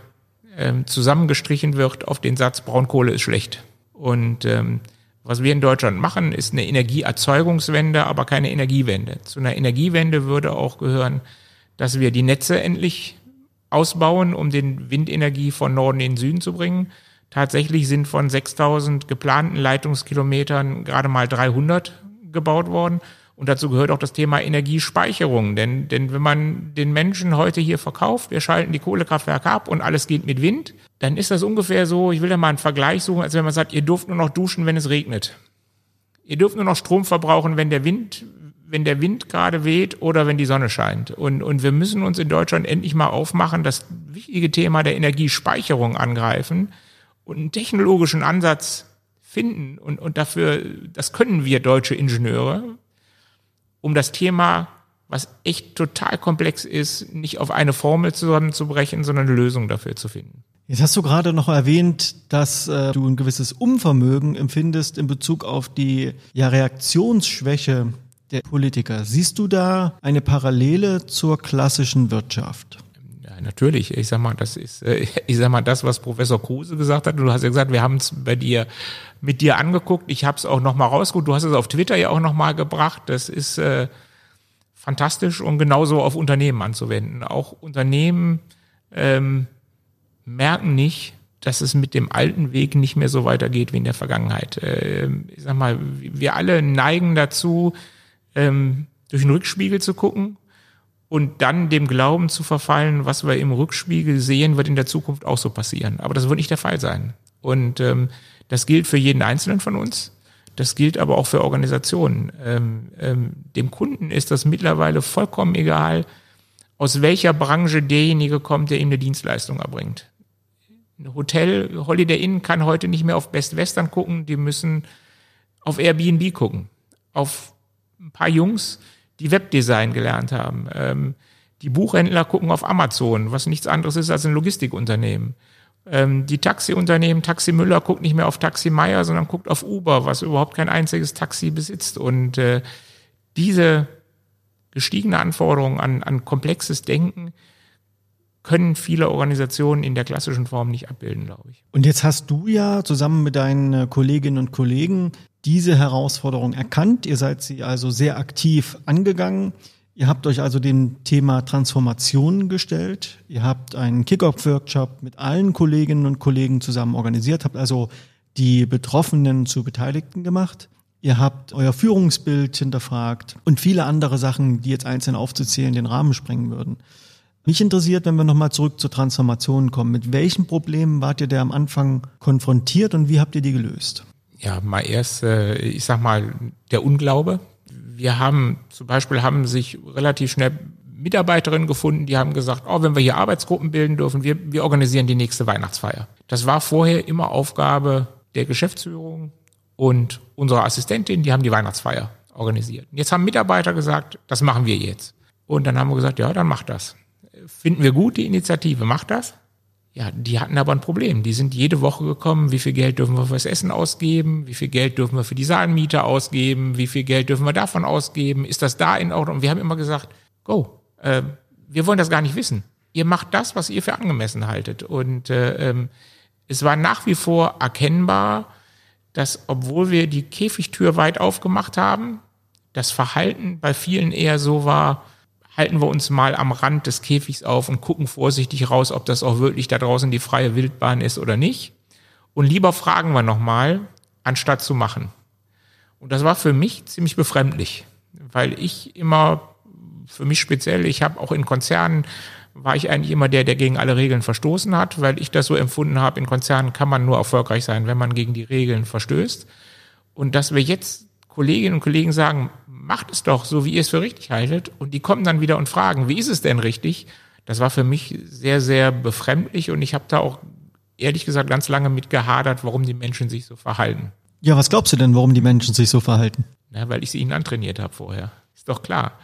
ähm, zusammengestrichen wird auf den Satz, Braunkohle ist schlecht. Und ähm, was wir in Deutschland machen, ist eine Energieerzeugungswende, aber keine Energiewende. Zu einer Energiewende würde auch gehören, dass wir die Netze endlich ausbauen, um den Windenergie von Norden in den Süden zu bringen. Tatsächlich sind von 6000 geplanten Leitungskilometern gerade mal 300 gebaut worden. Und dazu gehört auch das Thema Energiespeicherung. Denn, denn wenn man den Menschen heute hier verkauft, wir schalten die Kohlekraftwerke ab und alles geht mit Wind, dann ist das ungefähr so, ich will da mal einen Vergleich suchen, als wenn man sagt, ihr dürft nur noch duschen, wenn es regnet. Ihr dürft nur noch Strom verbrauchen, wenn der Wind, wenn der Wind gerade weht oder wenn die Sonne scheint. Und, und wir müssen uns in Deutschland endlich mal aufmachen, das wichtige Thema der Energiespeicherung angreifen und einen technologischen Ansatz finden. Und, und dafür, das können wir deutsche Ingenieure, um das Thema, was echt total komplex ist, nicht auf eine Formel zusammenzubrechen, sondern eine Lösung dafür zu finden. Jetzt hast du gerade noch erwähnt, dass äh, du ein gewisses Unvermögen empfindest in Bezug auf die ja, Reaktionsschwäche der Politiker. Siehst du da eine Parallele zur klassischen Wirtschaft? Ja, natürlich. Ich sag mal, das ist, äh, ich sag mal, das, was Professor Kruse gesagt hat. Du hast ja gesagt, wir haben es bei dir mit dir angeguckt. Ich habe es auch noch mal rausgeguckt. Du hast es auf Twitter ja auch noch mal gebracht. Das ist äh, fantastisch und genauso auf Unternehmen anzuwenden. Auch Unternehmen ähm, merken nicht, dass es mit dem alten Weg nicht mehr so weitergeht wie in der Vergangenheit. Ähm, ich sag mal, wir alle neigen dazu, ähm, durch den Rückspiegel zu gucken und dann dem Glauben zu verfallen, was wir im Rückspiegel sehen, wird in der Zukunft auch so passieren. Aber das wird nicht der Fall sein. Und ähm, das gilt für jeden Einzelnen von uns. Das gilt aber auch für Organisationen. Ähm, ähm, dem Kunden ist das mittlerweile vollkommen egal, aus welcher Branche derjenige kommt, der ihm eine Dienstleistung erbringt. Ein Hotel, Holiday Inn kann heute nicht mehr auf Best Western gucken, die müssen auf Airbnb gucken. Auf ein paar Jungs, die Webdesign gelernt haben. Ähm, die Buchhändler gucken auf Amazon, was nichts anderes ist als ein Logistikunternehmen. Ähm, die Taxiunternehmen, Taxi Müller guckt nicht mehr auf Taxi Meier, sondern guckt auf Uber, was überhaupt kein einziges Taxi besitzt. Und äh, diese gestiegene Anforderungen an, an komplexes Denken, können viele Organisationen in der klassischen Form nicht abbilden, glaube ich. Und jetzt hast du ja zusammen mit deinen äh, Kolleginnen und Kollegen diese Herausforderung erkannt. Ihr seid sie also sehr aktiv angegangen. Ihr habt euch also dem Thema Transformation gestellt. Ihr habt einen Kick-Off-Workshop mit allen Kolleginnen und Kollegen zusammen organisiert, habt also die Betroffenen zu Beteiligten gemacht. Ihr habt euer Führungsbild hinterfragt und viele andere Sachen, die jetzt einzeln aufzuzählen, den Rahmen sprengen würden. Mich interessiert, wenn wir nochmal zurück zur Transformation kommen. Mit welchen Problemen wart ihr da am Anfang konfrontiert und wie habt ihr die gelöst? Ja, mal erst, äh, ich sag mal, der Unglaube. Wir haben zum Beispiel haben sich relativ schnell Mitarbeiterinnen gefunden, die haben gesagt, oh, wenn wir hier Arbeitsgruppen bilden dürfen, wir, wir organisieren die nächste Weihnachtsfeier. Das war vorher immer Aufgabe der Geschäftsführung und unserer Assistentin, die haben die Weihnachtsfeier organisiert. Jetzt haben Mitarbeiter gesagt, das machen wir jetzt. Und dann haben wir gesagt, ja, dann macht das finden wir gut, die Initiative, macht das. Ja, die hatten aber ein Problem. Die sind jede Woche gekommen, wie viel Geld dürfen wir fürs Essen ausgeben, wie viel Geld dürfen wir für die Saalmiete ausgeben, wie viel Geld dürfen wir davon ausgeben, ist das da in Ordnung? Und wir haben immer gesagt, go, äh, wir wollen das gar nicht wissen. Ihr macht das, was ihr für angemessen haltet. Und äh, ähm, es war nach wie vor erkennbar, dass obwohl wir die Käfigtür weit aufgemacht haben, das Verhalten bei vielen eher so war, halten wir uns mal am Rand des Käfigs auf und gucken vorsichtig raus, ob das auch wirklich da draußen die freie Wildbahn ist oder nicht. Und lieber fragen wir nochmal, anstatt zu machen. Und das war für mich ziemlich befremdlich, weil ich immer, für mich speziell, ich habe auch in Konzernen, war ich eigentlich immer der, der gegen alle Regeln verstoßen hat, weil ich das so empfunden habe, in Konzernen kann man nur erfolgreich sein, wenn man gegen die Regeln verstößt. Und dass wir jetzt Kolleginnen und Kollegen sagen, macht es doch so, wie ihr es für richtig haltet. Und die kommen dann wieder und fragen, wie ist es denn richtig? Das war für mich sehr, sehr befremdlich und ich habe da auch ehrlich gesagt ganz lange mit gehadert, warum die Menschen sich so verhalten. Ja, was glaubst du denn, warum die Menschen sich so verhalten? Na, weil ich sie ihnen antrainiert habe vorher. Ist doch klar.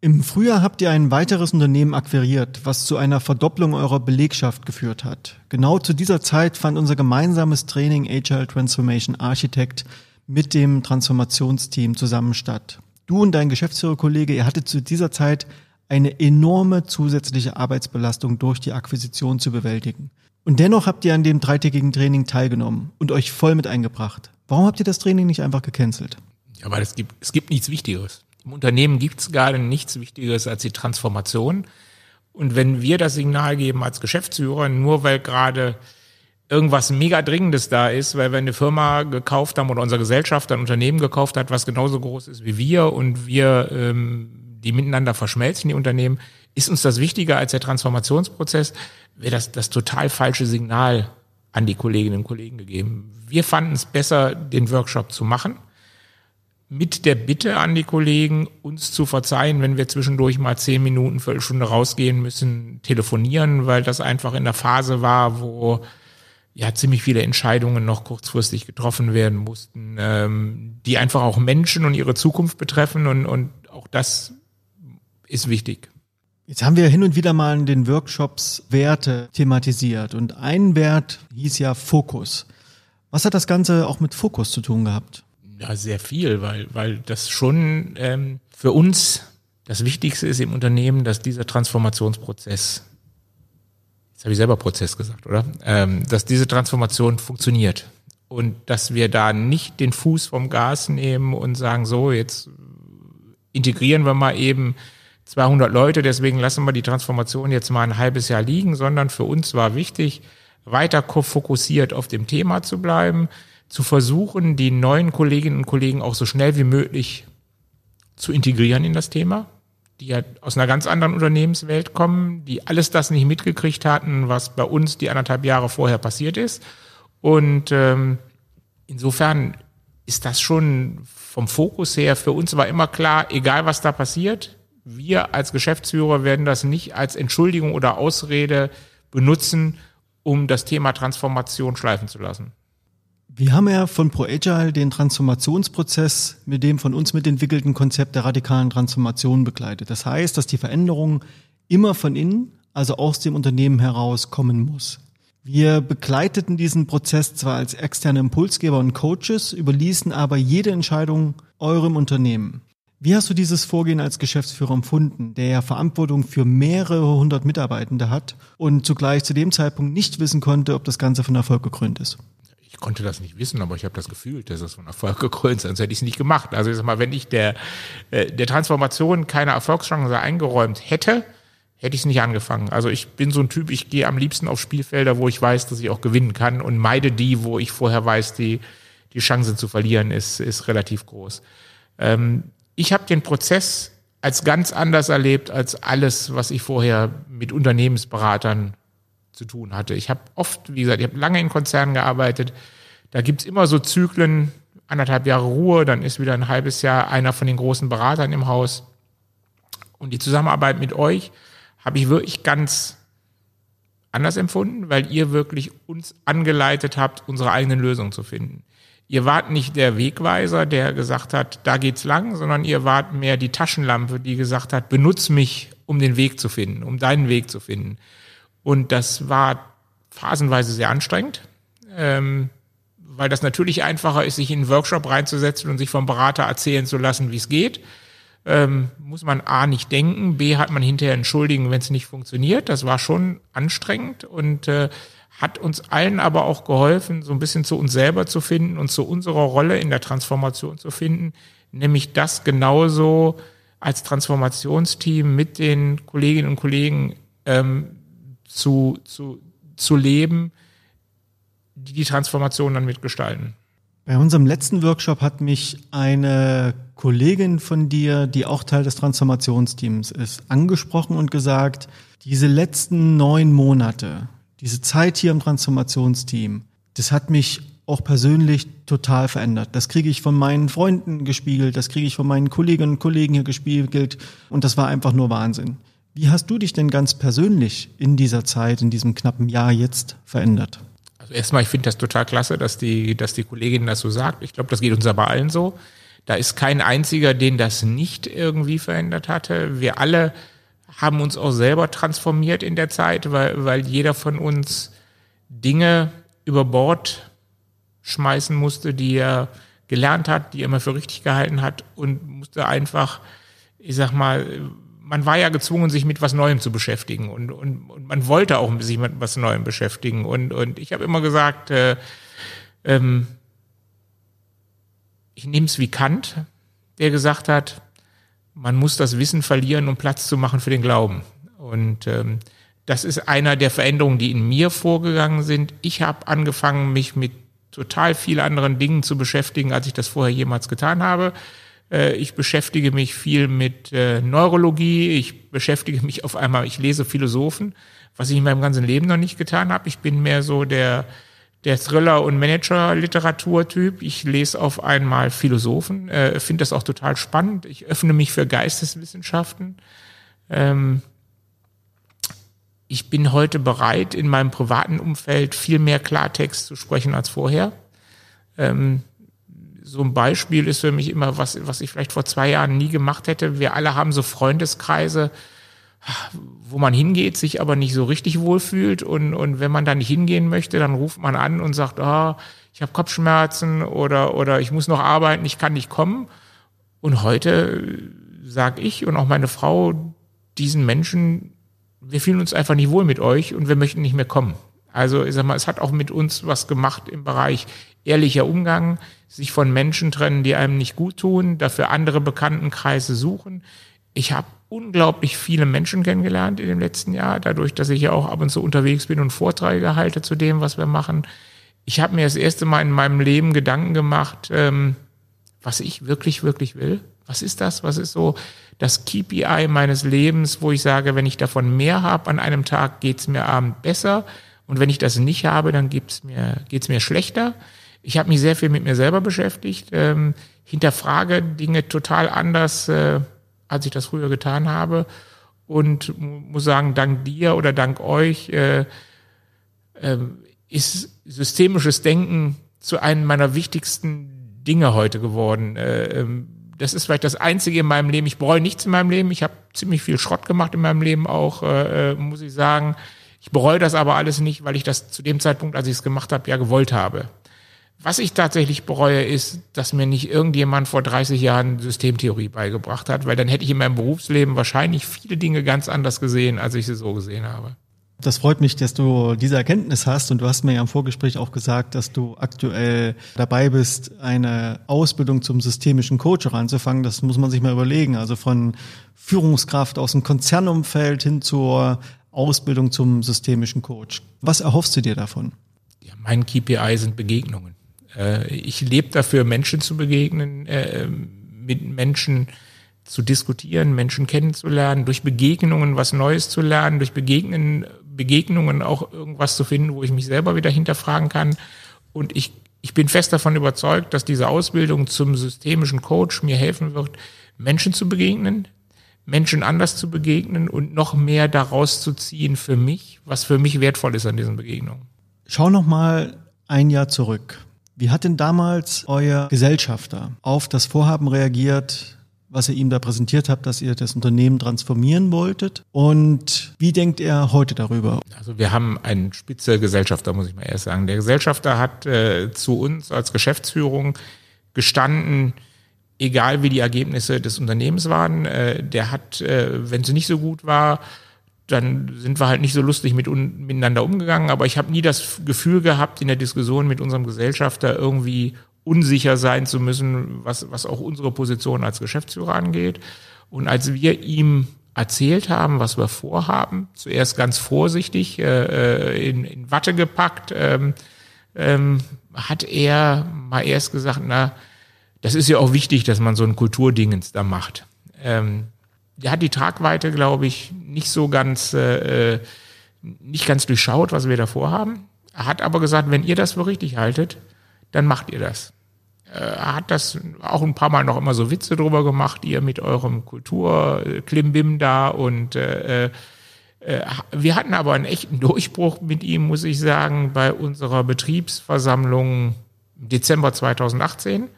Im Frühjahr habt ihr ein weiteres Unternehmen akquiriert, was zu einer Verdopplung eurer Belegschaft geführt hat. Genau zu dieser Zeit fand unser gemeinsames Training Agile Transformation Architect mit dem Transformationsteam zusammen statt. Du und dein Geschäftsführerkollege, ihr hattet zu dieser Zeit eine enorme zusätzliche Arbeitsbelastung durch die Akquisition zu bewältigen. Und dennoch habt ihr an dem dreitägigen Training teilgenommen und euch voll mit eingebracht. Warum habt ihr das Training nicht einfach gecancelt? Ja, weil es gibt, es gibt nichts Wichtigeres. Im Unternehmen gibt es gerade nichts Wichtigeres als die Transformation. Und wenn wir das Signal geben als Geschäftsführer, nur weil gerade irgendwas mega Dringendes da ist, weil wir eine Firma gekauft haben oder unsere Gesellschaft ein Unternehmen gekauft hat, was genauso groß ist wie wir und wir ähm, die miteinander verschmelzen, die Unternehmen, ist uns das wichtiger als der Transformationsprozess, wäre das das total falsche Signal an die Kolleginnen und Kollegen gegeben. Wir fanden es besser, den Workshop zu machen, mit der Bitte an die Kollegen, uns zu verzeihen, wenn wir zwischendurch mal zehn Minuten, Viertelstunde rausgehen müssen, telefonieren, weil das einfach in der Phase war, wo ja ziemlich viele Entscheidungen noch kurzfristig getroffen werden mussten, ähm, die einfach auch Menschen und ihre Zukunft betreffen und, und auch das ist wichtig. Jetzt haben wir hin und wieder mal in den Workshops Werte thematisiert und ein Wert hieß ja Fokus. Was hat das Ganze auch mit Fokus zu tun gehabt? Ja, sehr viel, weil, weil das schon ähm, für uns das Wichtigste ist im Unternehmen, dass dieser Transformationsprozess habe ich selber Prozess gesagt, oder? Ähm, dass diese Transformation funktioniert und dass wir da nicht den Fuß vom Gas nehmen und sagen, so, jetzt integrieren wir mal eben 200 Leute, deswegen lassen wir die Transformation jetzt mal ein halbes Jahr liegen, sondern für uns war wichtig, weiter fokussiert auf dem Thema zu bleiben, zu versuchen, die neuen Kolleginnen und Kollegen auch so schnell wie möglich zu integrieren in das Thema, die ja aus einer ganz anderen Unternehmenswelt kommen, die alles das nicht mitgekriegt hatten, was bei uns die anderthalb Jahre vorher passiert ist. Und ähm, insofern ist das schon vom Fokus her für uns war immer klar, egal was da passiert, wir als Geschäftsführer werden das nicht als Entschuldigung oder Ausrede benutzen, um das Thema Transformation schleifen zu lassen. Wir haben ja von ProAgile den Transformationsprozess mit dem von uns mitentwickelten Konzept der radikalen Transformation begleitet. Das heißt, dass die Veränderung immer von innen, also aus dem Unternehmen heraus kommen muss. Wir begleiteten diesen Prozess zwar als externe Impulsgeber und Coaches, überließen aber jede Entscheidung eurem Unternehmen. Wie hast du dieses Vorgehen als Geschäftsführer empfunden, der ja Verantwortung für mehrere hundert Mitarbeitende hat und zugleich zu dem Zeitpunkt nicht wissen konnte, ob das Ganze von Erfolg gekrönt ist? Ich konnte das nicht wissen, aber ich habe das Gefühl, dass es von Erfolg gekrönt ist, sonst hätte ich es nicht gemacht. Also ich sag mal, wenn ich der, äh, der Transformation keine Erfolgschance eingeräumt hätte, hätte ich es nicht angefangen. Also ich bin so ein Typ, ich gehe am liebsten auf Spielfelder, wo ich weiß, dass ich auch gewinnen kann und meide die, wo ich vorher weiß, die, die Chance zu verlieren ist, ist relativ groß. Ähm, ich habe den Prozess als ganz anders erlebt als alles, was ich vorher mit Unternehmensberatern zu tun hatte. Ich habe oft, wie gesagt, ich habe lange in Konzernen gearbeitet. Da gibt's immer so Zyklen, anderthalb Jahre Ruhe, dann ist wieder ein halbes Jahr einer von den großen Beratern im Haus. Und die Zusammenarbeit mit euch habe ich wirklich ganz anders empfunden, weil ihr wirklich uns angeleitet habt, unsere eigenen Lösungen zu finden. Ihr wart nicht der Wegweiser, der gesagt hat, da geht's lang, sondern ihr wart mehr die Taschenlampe, die gesagt hat, benutz mich, um den Weg zu finden, um deinen Weg zu finden. Und das war phasenweise sehr anstrengend, ähm, weil das natürlich einfacher ist, sich in einen Workshop reinzusetzen und sich vom Berater erzählen zu lassen, wie es geht. Ähm, muss man A nicht denken, B hat man hinterher entschuldigen, wenn es nicht funktioniert. Das war schon anstrengend und äh, hat uns allen aber auch geholfen, so ein bisschen zu uns selber zu finden und zu unserer Rolle in der Transformation zu finden, nämlich das genauso als Transformationsteam mit den Kolleginnen und Kollegen ähm, zu, zu, zu leben, die die Transformation dann mitgestalten. Bei unserem letzten Workshop hat mich eine Kollegin von dir, die auch Teil des Transformationsteams ist, angesprochen und gesagt, diese letzten neun Monate, diese Zeit hier im Transformationsteam, das hat mich auch persönlich total verändert. Das kriege ich von meinen Freunden gespiegelt, das kriege ich von meinen Kolleginnen und Kollegen hier gespiegelt und das war einfach nur Wahnsinn. Wie hast du dich denn ganz persönlich in dieser Zeit, in diesem knappen Jahr jetzt verändert? Also erstmal, ich finde das total klasse, dass die, dass die Kollegin das so sagt. Ich glaube, das geht uns aber allen so. Da ist kein einziger, den das nicht irgendwie verändert hatte. Wir alle haben uns auch selber transformiert in der Zeit, weil, weil jeder von uns Dinge über Bord schmeißen musste, die er gelernt hat, die er immer für richtig gehalten hat und musste einfach, ich sag mal, man war ja gezwungen, sich mit was Neuem zu beschäftigen und, und, und man wollte auch sich mit was Neuem beschäftigen. Und, und ich habe immer gesagt, äh, ähm, ich nehme es wie Kant, der gesagt hat, man muss das Wissen verlieren, um Platz zu machen für den Glauben. Und ähm, das ist einer der Veränderungen, die in mir vorgegangen sind. Ich habe angefangen, mich mit total vielen anderen Dingen zu beschäftigen, als ich das vorher jemals getan habe. Äh, ich beschäftige mich viel mit äh, Neurologie. Ich beschäftige mich auf einmal, ich lese Philosophen, was ich in meinem ganzen Leben noch nicht getan habe. Ich bin mehr so der, der Thriller- und Manager-Literaturtyp. Ich lese auf einmal Philosophen, äh, finde das auch total spannend. Ich öffne mich für Geisteswissenschaften. Ähm, ich bin heute bereit, in meinem privaten Umfeld viel mehr Klartext zu sprechen als vorher. Ähm, so ein Beispiel ist für mich immer, was, was ich vielleicht vor zwei Jahren nie gemacht hätte. Wir alle haben so Freundeskreise, wo man hingeht, sich aber nicht so richtig wohlfühlt. Und, und wenn man da nicht hingehen möchte, dann ruft man an und sagt, ah, ich habe Kopfschmerzen oder, oder ich muss noch arbeiten, ich kann nicht kommen. Und heute sage ich und auch meine Frau diesen Menschen, wir fühlen uns einfach nicht wohl mit euch und wir möchten nicht mehr kommen. Also ich sag mal, es hat auch mit uns was gemacht im Bereich ehrlicher Umgang, sich von Menschen trennen, die einem nicht gut tun, dafür andere Bekanntenkreise suchen. Ich habe unglaublich viele Menschen kennengelernt in dem letzten Jahr, dadurch, dass ich ja auch ab und zu unterwegs bin und Vorträge halte zu dem, was wir machen. Ich habe mir das erste Mal in meinem Leben Gedanken gemacht, ähm, was ich wirklich, wirklich will. Was ist das? Was ist so das KPI meines Lebens, wo ich sage, wenn ich davon mehr habe an einem Tag, geht's mir abend besser. Und wenn ich das nicht habe, dann geht's mir, geht's mir schlechter. Ich habe mich sehr viel mit mir selber beschäftigt, ähm, hinterfrage Dinge total anders, äh, als ich das früher getan habe. Und muss sagen, dank dir oder dank euch äh, äh, ist systemisches Denken zu einem meiner wichtigsten Dinge heute geworden. Äh, ähm, das ist vielleicht das Einzige in meinem Leben. Ich bereue nichts in meinem Leben. Ich habe ziemlich viel Schrott gemacht in meinem Leben auch, äh, äh, muss ich sagen. Ich bereue das aber alles nicht, weil ich das zu dem Zeitpunkt, als ich es gemacht habe, ja gewollt habe. Was ich tatsächlich bereue, ist, dass mir nicht irgendjemand vor 30 Jahren Systemtheorie beigebracht hat, weil dann hätte ich in meinem Berufsleben wahrscheinlich viele Dinge ganz anders gesehen, als ich sie so gesehen habe. Das freut mich, dass du diese Erkenntnis hast und du hast mir ja im Vorgespräch auch gesagt, dass du aktuell dabei bist, eine Ausbildung zum systemischen Coach anzufangen. Das muss man sich mal überlegen. Also von Führungskraft aus dem Konzernumfeld hin zur Ausbildung zum systemischen Coach. Was erhoffst du dir davon? Ja, mein KPI sind Begegnungen. Äh, ich lebe dafür, Menschen zu begegnen, äh, mit Menschen zu diskutieren, Menschen kennenzulernen, durch Begegnungen was Neues zu lernen, durch Begegnen, Begegnungen auch irgendwas zu finden, wo ich mich selber wieder hinterfragen kann. Und ich, ich bin fest davon überzeugt, dass diese Ausbildung zum systemischen Coach mir helfen wird, Menschen zu begegnen, Menschen anders zu begegnen und noch mehr daraus zu ziehen für mich, was für mich wertvoll ist an diesen Begegnungen. Schau noch mal ein Jahr zurück. Wie hat denn damals euer Gesellschafter auf das Vorhaben reagiert, was ihr ihm da präsentiert habt, dass ihr das Unternehmen transformieren wolltet? Und wie denkt er heute darüber? Also wir haben einen spitze Gesellschafter, muss ich mal erst sagen. Der Gesellschafter hat äh, zu uns als Geschäftsführung gestanden, egal wie die Ergebnisse des Unternehmens waren. Äh, der hat, äh, wenn sie nicht so gut war, dann sind wir halt nicht so lustig mit un, miteinander umgegangen. Aber ich habe nie das Gefühl gehabt, in der Diskussion mit unserem Gesellschafter irgendwie unsicher sein zu müssen, was, was auch unsere Position als Geschäftsführer angeht. Und als wir ihm erzählt haben, was wir vorhaben, zuerst ganz vorsichtig äh, äh in, in Watte gepackt, ähm, ähm, hat er mal erst gesagt, na, das ist ja auch wichtig, dass man so ein Kulturdingens da macht. Ähm, der hat die Tragweite, glaube ich, nicht so ganz, äh, äh, nicht ganz durchschaut, was wir da vorhaben. Er hat aber gesagt, wenn ihr das für richtig haltet, dann macht ihr das. Äh, er hat das auch ein paar Mal noch immer so Witze drüber gemacht, ihr mit eurem Kulturklimbim da und äh, äh, wir hatten aber einen echten Durchbruch mit ihm, muss ich sagen, bei unserer Betriebsversammlung im Dezember 2018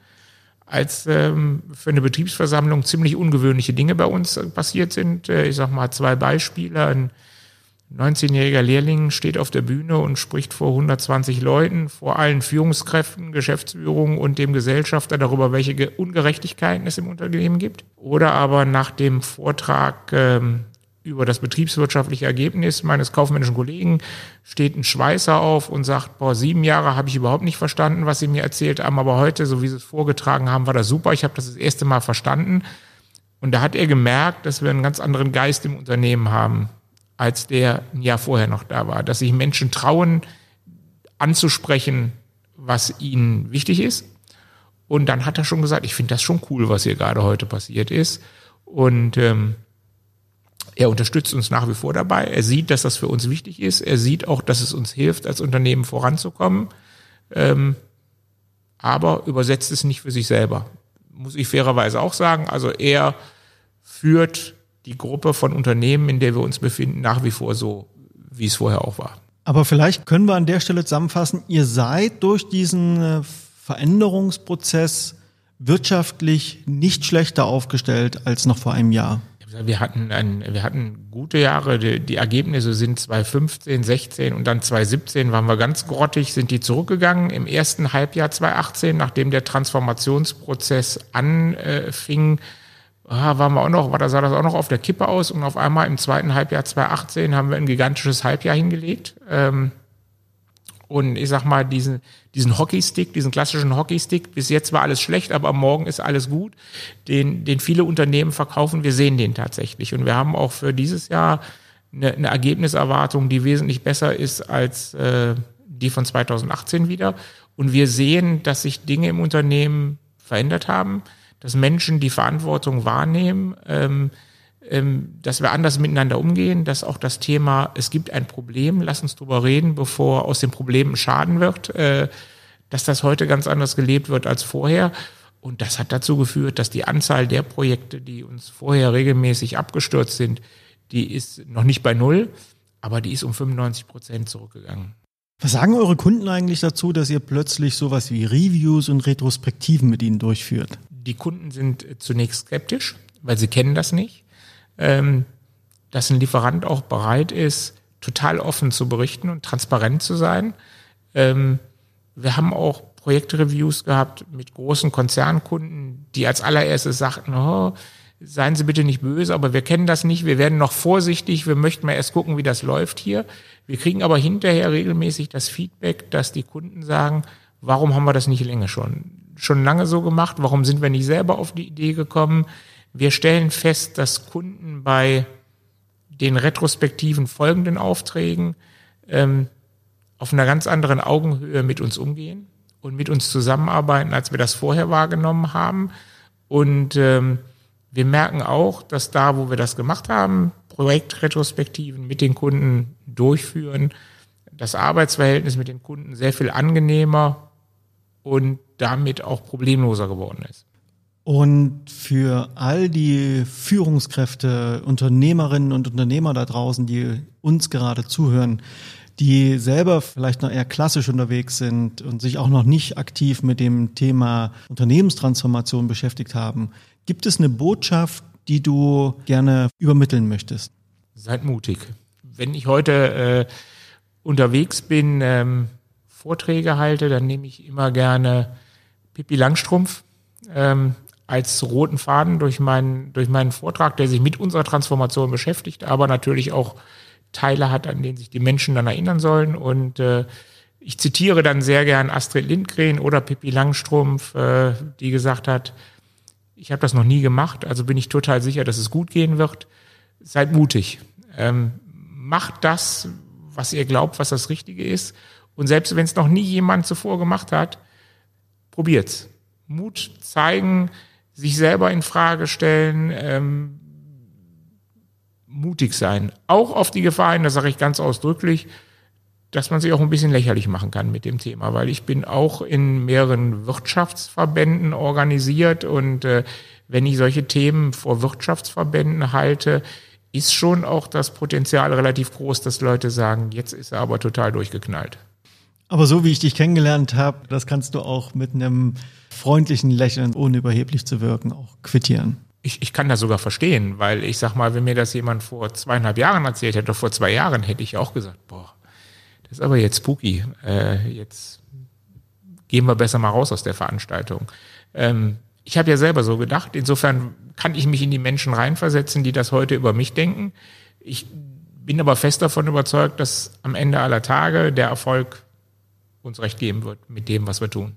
als ähm, für eine Betriebsversammlung ziemlich ungewöhnliche Dinge bei uns passiert sind. Äh, ich sag mal zwei Beispiele. Ein 19-jähriger Lehrling steht auf der Bühne und spricht vor 120 Leuten, vor allen Führungskräften, Geschäftsführung und dem Gesellschafter darüber, welche Ungerechtigkeiten es im Unternehmen gibt. Oder aber nach dem Vortrag ähm, über das betriebswirtschaftliche Ergebnis meines kaufmännischen Kollegen steht ein Schweißer auf und sagt, boah, sieben Jahre habe ich überhaupt nicht verstanden, was Sie mir erzählt haben, aber heute, so wie Sie es vorgetragen haben, war das super. Ich habe das das erste Mal verstanden. Und da hat er gemerkt, dass wir einen ganz anderen Geist im Unternehmen haben, als der ein Jahr vorher noch da war. Dass sich Menschen trauen, anzusprechen, was ihnen wichtig ist. Und dann hat er schon gesagt, ich finde das schon cool, was hier gerade heute passiert ist. Und ähm, er unterstützt uns nach wie vor dabei. Er sieht, dass das für uns wichtig ist. Er sieht auch, dass es uns hilft, als Unternehmen voranzukommen. Ähm, aber übersetzt es nicht für sich selber. Muss ich fairerweise auch sagen. Also er führt die Gruppe von Unternehmen, in der wir uns befinden, nach wie vor so, wie es vorher auch war. Aber vielleicht können wir an der Stelle zusammenfassen, ihr seid durch diesen äh, Veränderungsprozess wirtschaftlich nicht schlechter aufgestellt als noch vor einem Jahr wir hatten ein, wir hatten gute Jahre. Die, die, Ergebnisse sind 2015, 16 und dann 2017 waren wir ganz grottig, sind die zurückgegangen. Im ersten Halbjahr 2018, nachdem der Transformationsprozess anfing, ah, waren wir auch noch, war da sah das auch noch auf der Kippe aus und auf einmal im zweiten Halbjahr 2018 haben wir ein gigantisches Halbjahr hingelegt. Ähm, Und ich sag mal, diesen, diesen Hockeystick, diesen klassischen Hockeystick, bis jetzt war alles schlecht, aber morgen ist alles gut, den, den viele Unternehmen verkaufen, wir sehen den tatsächlich. Und wir haben auch für dieses Jahr eine, eine Ergebniserwartung, die wesentlich besser ist als äh, die von 2018 wieder. Und wir sehen, dass sich Dinge im Unternehmen verändert haben, dass Menschen die Verantwortung wahrnehmen, ähm, dass wir anders miteinander umgehen, dass auch das Thema, es gibt ein Problem, lass uns drüber reden, bevor aus dem Problem Schaden wird, äh, dass das heute ganz anders gelebt wird als vorher. Und das hat dazu geführt, dass die Anzahl der Projekte, die uns vorher regelmäßig abgestürzt sind, die ist noch nicht bei Null, aber die ist um 95 Prozent zurückgegangen. Was sagen eure Kunden eigentlich dazu, dass ihr plötzlich sowas wie Reviews und Retrospektiven mit ihnen durchführt? Die Kunden sind zunächst skeptisch, weil sie kennen das nicht ähm, dass ein Lieferant auch bereit ist, total offen zu berichten und transparent zu sein. Ähm, wir haben auch Projektreviews gehabt mit großen Konzernkunden, die als allererstes sagten, oh, seien Sie bitte nicht böse, aber wir kennen das nicht, wir werden noch vorsichtig, wir möchten mal erst gucken, wie das läuft hier. Wir kriegen aber hinterher regelmäßig das Feedback, dass die Kunden sagen, warum haben wir das nicht länger schon, schon lange so gemacht, warum sind wir nicht selber auf die Idee gekommen, wir stellen fest, dass Kunden bei den retrospektiven folgenden Aufträgen ähm, auf einer ganz anderen Augenhöhe mit uns umgehen und mit uns zusammenarbeiten, als wir das vorher wahrgenommen haben. Und ähm, wir merken auch, dass da, wo wir das gemacht haben, Projektretrospektiven mit den Kunden durchführen, das Arbeitsverhältnis mit den Kunden sehr viel angenehmer und damit auch problemloser geworden ist. Und für all die Führungskräfte, Unternehmerinnen und Unternehmer da draußen, die uns gerade zuhören, die selber vielleicht noch eher klassisch unterwegs sind und sich auch noch nicht aktiv mit dem Thema Unternehmenstransformation beschäftigt haben, gibt es eine Botschaft, die du gerne übermitteln möchtest? Seid mutig. Wenn ich heute äh, unterwegs bin, ähm, Vorträge halte, dann nehme ich immer gerne Pippi Langstrumpf. Ähm, als roten Faden durch meinen, durch meinen Vortrag, der sich mit unserer Transformation beschäftigt, aber natürlich auch Teile hat, an denen sich die Menschen dann erinnern sollen. Und äh, ich zitiere dann sehr gern Astrid Lindgren oder Pippi Langstrumpf, äh, die gesagt hat, ich habe das noch nie gemacht, also bin ich total sicher, dass es gut gehen wird. Seid mutig. Ähm, macht das, was ihr glaubt, was das Richtige ist. Und selbst wenn es noch nie jemand zuvor gemacht hat, probiert's. Mut zeigen, sich selber in Frage stellen, ähm, mutig sein. Auch auf die Gefahr hin, das sage ich ganz ausdrücklich, dass man sich auch ein bisschen lächerlich machen kann mit dem Thema, weil ich bin auch in mehreren Wirtschaftsverbänden organisiert und äh, wenn ich solche Themen vor Wirtschaftsverbänden halte, ist schon auch das Potenzial relativ groß, dass Leute sagen, jetzt ist er aber total durchgeknallt. Aber so wie ich dich kennengelernt habe, das kannst du auch mit einem freundlichen Lächeln, ohne überheblich zu wirken, auch quittieren. Ich, ich kann das sogar verstehen, weil ich sag mal, wenn mir das jemand vor zweieinhalb Jahren erzählt hätte, vor zwei Jahren, hätte ich auch gesagt, boah, das ist aber jetzt spooky. Äh, jetzt gehen wir besser mal raus aus der Veranstaltung. Ähm, ich habe ja selber so gedacht. Insofern kann ich mich in die Menschen reinversetzen, die das heute über mich denken. Ich bin aber fest davon überzeugt, dass am Ende aller Tage der Erfolg uns recht geben wird mit dem, was wir tun.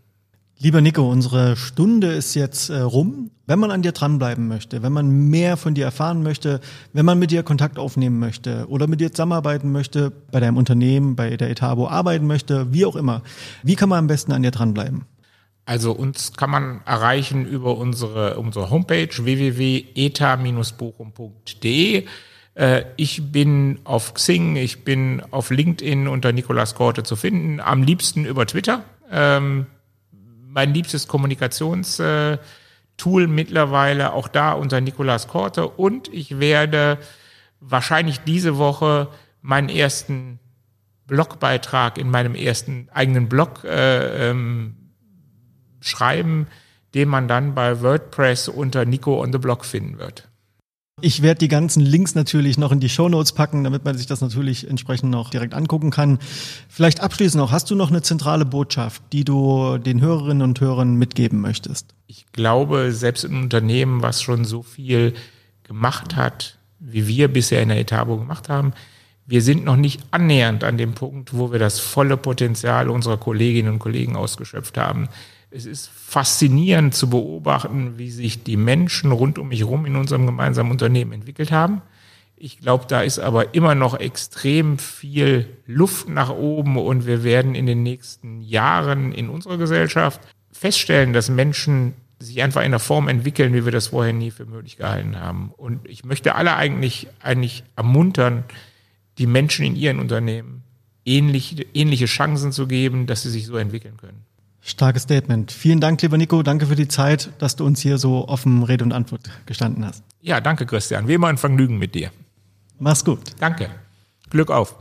Lieber Nico, unsere Stunde ist jetzt äh, rum. Wenn man an dir dranbleiben möchte, wenn man mehr von dir erfahren möchte, wenn man mit dir Kontakt aufnehmen möchte oder mit dir zusammenarbeiten möchte, bei deinem Unternehmen, bei der Etabo arbeiten möchte, wie auch immer, wie kann man am besten an dir dranbleiben? Also uns kann man erreichen über unsere, unsere Homepage www.eta-bochum.de. Äh, ich bin auf Xing, ich bin auf LinkedIn unter Nikolas Korte zu finden, am liebsten über Twitter. Ähm, mein liebstes Kommunikationstool mittlerweile, auch da unter Nikolas Korte. Und ich werde wahrscheinlich diese Woche meinen ersten Blogbeitrag in meinem ersten eigenen Blog äh, ähm, schreiben, den man dann bei WordPress unter Nico on the Blog finden wird. Ich werde die ganzen Links natürlich noch in die Show Notes packen, damit man sich das natürlich entsprechend noch direkt angucken kann. Vielleicht abschließend noch, hast du noch eine zentrale Botschaft, die du den Hörerinnen und Hörern mitgeben möchtest? Ich glaube, selbst ein Unternehmen, was schon so viel gemacht hat, wie wir bisher in der Etabo gemacht haben, wir sind noch nicht annähernd an dem Punkt, wo wir das volle Potenzial unserer Kolleginnen und Kollegen ausgeschöpft haben. Es ist faszinierend zu beobachten, wie sich die Menschen rund um mich herum in unserem gemeinsamen Unternehmen entwickelt haben. Ich glaube, da ist aber immer noch extrem viel Luft nach oben und wir werden in den nächsten Jahren in unserer Gesellschaft feststellen, dass Menschen sich einfach in der Form entwickeln, wie wir das vorher nie für möglich gehalten haben. Und ich möchte alle eigentlich, eigentlich ermuntern, die Menschen in ihren Unternehmen ähnlich, ähnliche Chancen zu geben, dass sie sich so entwickeln können. Starkes Statement. Vielen Dank, lieber Nico. Danke für die Zeit, dass du uns hier so offen Rede und Antwort gestanden hast. Ja, danke, Christian. Wie immer ein Vergnügen mit dir. Mach's gut. Danke. Glück auf.